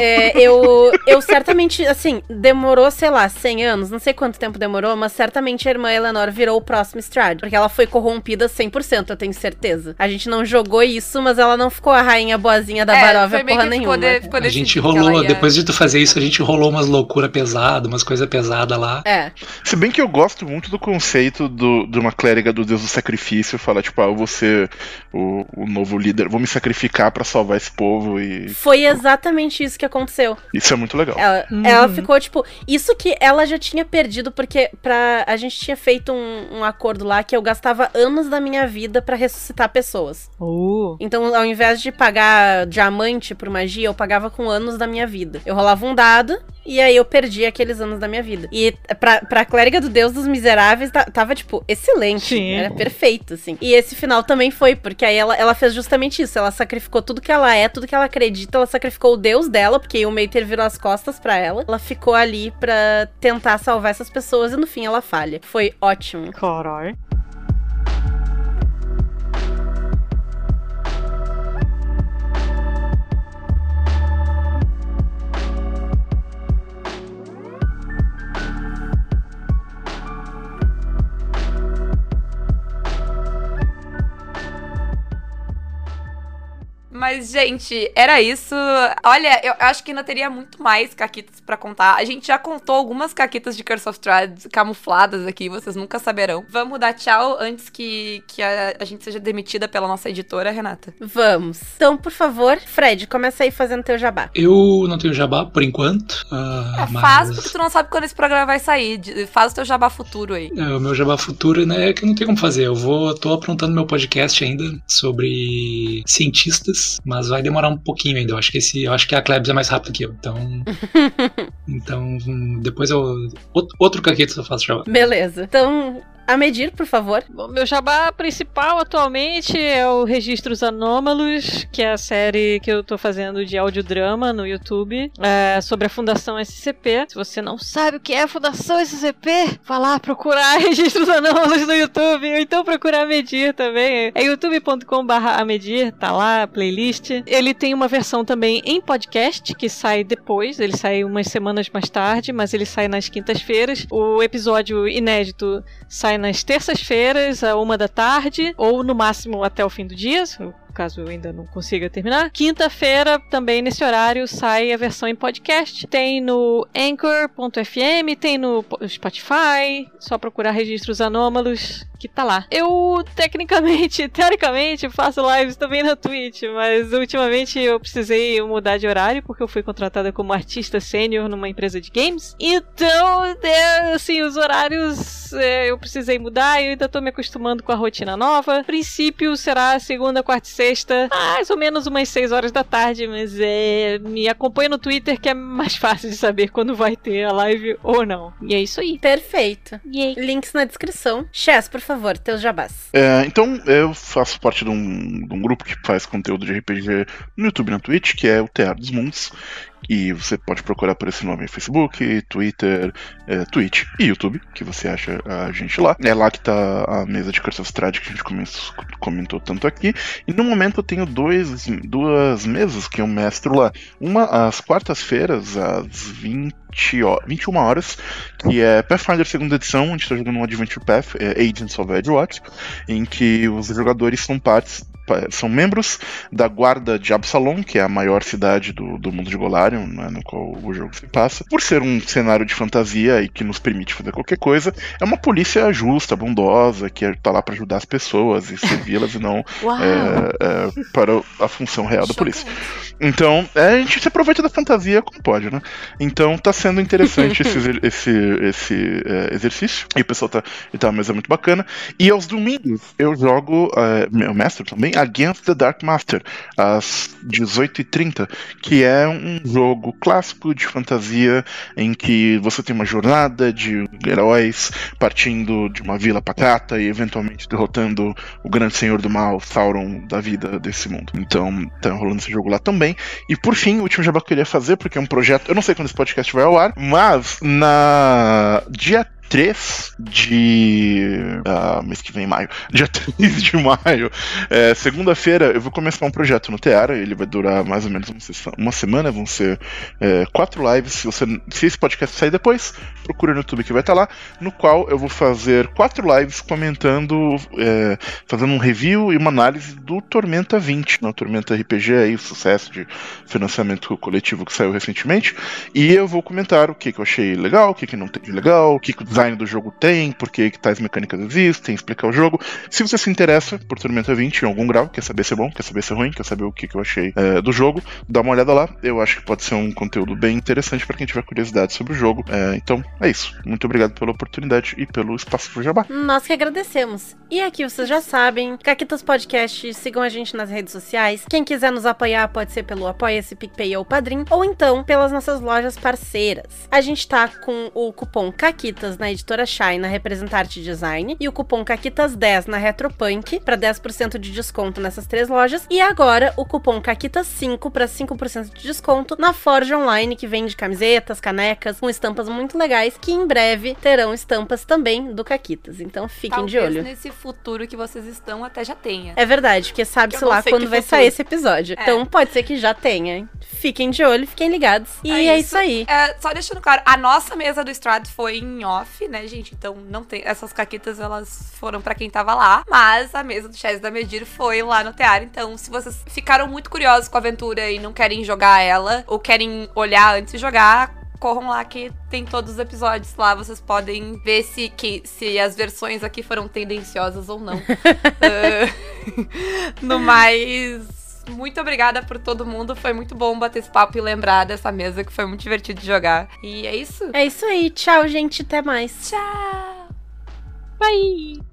S3: é, eu, eu certamente, assim, demorou, sei lá, 100 anos, não sei quanto tempo demorou, mas certamente a irmã Eleanor virou o próximo Strad, porque ela foi corrompida 100%, eu tenho certeza. A gente não jogou isso, mas ela não ficou a rainha boazinha da
S2: É,
S3: Baróvia porra
S2: ficou
S3: nenhuma.
S2: de- ficou
S6: A gente rolou,
S2: ia-
S6: depois de tu fazer isso, a gente rolou umas loucuras pesadas, umas coisas pesadas lá.
S3: É,
S5: Se bem que eu gosto muito do conceito do, de uma clériga do deus do sacrifício, falar, tipo, ah, eu vou ser o, o novo líder, vou me sacrificar pra salvar esse povo e
S3: foi exatamente isso que aconteceu.
S5: isso é muito legal.
S3: Ela,
S4: Uhum.
S3: ela ficou, tipo, isso que ela já tinha perdido, porque pra, a gente tinha feito um, um acordo lá que eu gastava anos da minha vida pra ressuscitar pessoas.
S4: Uh.
S3: Então, ao invés de pagar diamante por magia, eu pagava com anos da minha vida. Eu rolava um dado e aí eu perdi aqueles anos da minha vida. E pra, pra clériga do Deus dos Miseráveis, ta- tava, tipo, excelente.
S4: Sim.
S3: Era perfeito, assim. E esse final também foi, porque aí ela, ela fez justamente isso. Ela sacrificou tudo que ela é, tudo que ela acredita. Ela sacrificou o Deus dela, porque o Mater virou as costas pra ela. Ela ficou ali pra tentar salvar essas pessoas e no fim ela falha. Foi ótimo.
S4: Caralho.
S2: Mas, gente, era isso. Olha, eu acho que ainda teria muito mais caquitas pra contar. A gente já contou algumas caquitas de Curse of Strahd camufladas aqui, vocês nunca saberão. Vamos dar tchau antes que, que a, a gente seja demitida pela nossa editora, Renata.
S3: Vamos. Então, por favor, Fred, começa aí fazendo teu jabá.
S6: Eu não tenho jabá por enquanto. ah,
S2: É,
S6: mas-
S2: faz porque tu não sabe quando esse programa vai sair. Faz o teu jabá futuro aí.
S6: É, o meu jabá futuro, né, é que eu não tenho como fazer. Eu vou, tô aprontando meu podcast ainda sobre cientistas, mas vai demorar um pouquinho ainda. Eu acho que esse, eu acho que a Klebs é mais rápido que eu. Então, então hum, depois eu outro, caqueto eu faço jabá.
S3: Beleza. Então, a medir, por favor.
S4: Bom, meu jabá principal atualmente é o Registros Anômalos, que é a série que eu tô fazendo de audiodrama no YouTube, é, sobre a Fundação SCP. Se você não sabe o que é a Fundação SCP, vá lá procurar Registros Anômalos no YouTube, ou então procurar a Medir também. É youtube.com.br Amedir, tá lá a playlist. Ele tem uma versão também em podcast, que sai depois, ele sai umas semanas mais tarde, mas ele sai nas quintas-feiras. O episódio inédito sai nas terças-feiras, a uma da tarde, ou no máximo até o fim do dia, caso eu ainda não consiga terminar. Quinta-feira, também nesse horário, sai a versão em podcast. Tem no Anchor.fm, tem no Spotify, só procurar registros anômalos que tá lá. Eu, tecnicamente, teoricamente, faço lives também na Twitch, mas ultimamente eu precisei mudar de horário porque eu fui contratada como artista sênior numa empresa de games. Então, é, assim, os horários é, eu precisei mudar e ainda tô me acostumando com a rotina nova. princípio será segunda, quarta e sexta, mais ou menos umas 6 horas da tarde, mas é. Me acompanha no Twitter que é mais fácil de saber quando vai ter a live ou não. E é isso aí.
S3: Perfeito.
S4: Yay.
S3: Links na descrição. Chess, por favor, teus jabás.
S5: É, então, eu faço parte de um, de um grupo que faz conteúdo de RPG no YouTube e na Twitch, que é o Teatro dos Mundos. E você pode procurar por esse nome em Facebook, Twitter, é, Twitch e YouTube, que você acha a gente lá. É lá que tá a mesa de Curse of Strahd que a gente comentou, comentou tanto aqui. E no momento eu tenho dois, duas mesas que eu mestro lá. Uma às quartas-feiras, às 20 ho- 21 horas, que é Pathfinder segunda edição, a gente tá jogando um Adventure Path, é Agents of Edgewatch, em que os jogadores são partes pa- são membros da guarda de Absalom, que é a maior cidade do, do mundo de Golarion, né, no qual o jogo se passa. Por ser um cenário de fantasia e que nos permite fazer qualquer coisa, é uma polícia justa, bondosa, que tá lá para ajudar as pessoas e servi-las e não é, é, para a função real da polícia. Então, é, a gente se aproveita da fantasia como pode, né? Então tá sendo interessante esse, esse, esse é, exercício. E o pessoal tá. E tá uma mesa muito bacana. E aos domingos eu jogo, é, meu mestre também, Against the Dark Master, às 18h30, que é um jogo clássico de fantasia em que você tem uma jornada de heróis partindo de uma vila pacata e eventualmente derrotando o grande senhor do mal, Sauron, da vida desse mundo. Então, tá rolando esse jogo lá também. E por fim, o último jabá que eu queria fazer, porque é um projeto. Eu não sei quando esse podcast vai ao ar, mas na dia 3 de. Ah, mês que vem, maio. Dia 3 de maio, é, segunda-feira, eu vou começar um projeto no Teara. Ele vai durar mais ou menos uma, semana. Vão ser é, quatro lives. Se, você, se esse podcast sair depois, procura no YouTube que vai estar lá. No qual eu vou fazer quatro lives comentando, é, fazendo um review e uma análise do Tormenta 20, no Tormenta RPG aí, o sucesso de financiamento coletivo que saiu recentemente. E eu vou comentar o que, que eu achei legal, o que, que não tem de legal, o que, que o design do jogo tem, por que, tais mecânicas existem, explicar o jogo. Se você se interessa por Tormenta 20 em algum grau, quer saber se é bom, quer saber se é ruim, quer saber o que, que eu achei é, do jogo, dá uma olhada lá. Eu acho que pode ser um conteúdo bem interessante para quem tiver curiosidade sobre o jogo. É, então é isso. Muito obrigado pela oportunidade e pelo espaço pro Jabá.
S3: Nós que agradecemos. E aqui vocês já sabem, Caquitas Podcast, sigam a gente nas redes sociais. Quem quiser nos apoiar pode ser pelo Apoia-se, PicPay ou Padrim, ou então pelas nossas lojas parceiras. A gente tá com o cupom Caquitas na editora Shine, na Representarte Design, e o cupom Caquitas10 na Retropunk, para 10% de desconto nessas três lojas. E agora o cupom Caquitas5 para 5% de desconto na Forge Online, que vende camisetas, canecas, com estampas muito legais, que em breve terão estampas também do Caquitas. Então fiquem
S2: Talvez
S3: de olho.
S2: nesse futuro que vocês estão até já tenha.
S3: É verdade, porque sabe-se lá quando vai
S2: futuro.
S3: sair esse episódio.
S2: É.
S3: Então pode ser que já tenha. Fiquem de olho, fiquem ligados. E
S2: É
S3: é,
S2: isso.
S3: isso aí.
S2: É, só deixando claro, a nossa mesa do Strad foi em off, né, gente? Então não tem. Essas caquitas elas foram pra quem tava lá. Mas a mesa do Chess da Medir foi lá no teatro. Então, se vocês ficaram muito curiosos com a aventura e não querem jogar ela, ou querem olhar antes de jogar. Corram lá que tem todos os episódios lá. Vocês podem ver se, que, se as versões aqui foram tendenciosas ou não. Ah, no mais, muito obrigada por todo mundo. Foi muito bom bater esse papo e lembrar dessa mesa que foi muito divertido de jogar. E é isso.
S3: É isso aí. Tchau, gente. Até mais.
S2: Tchau!
S4: Bye!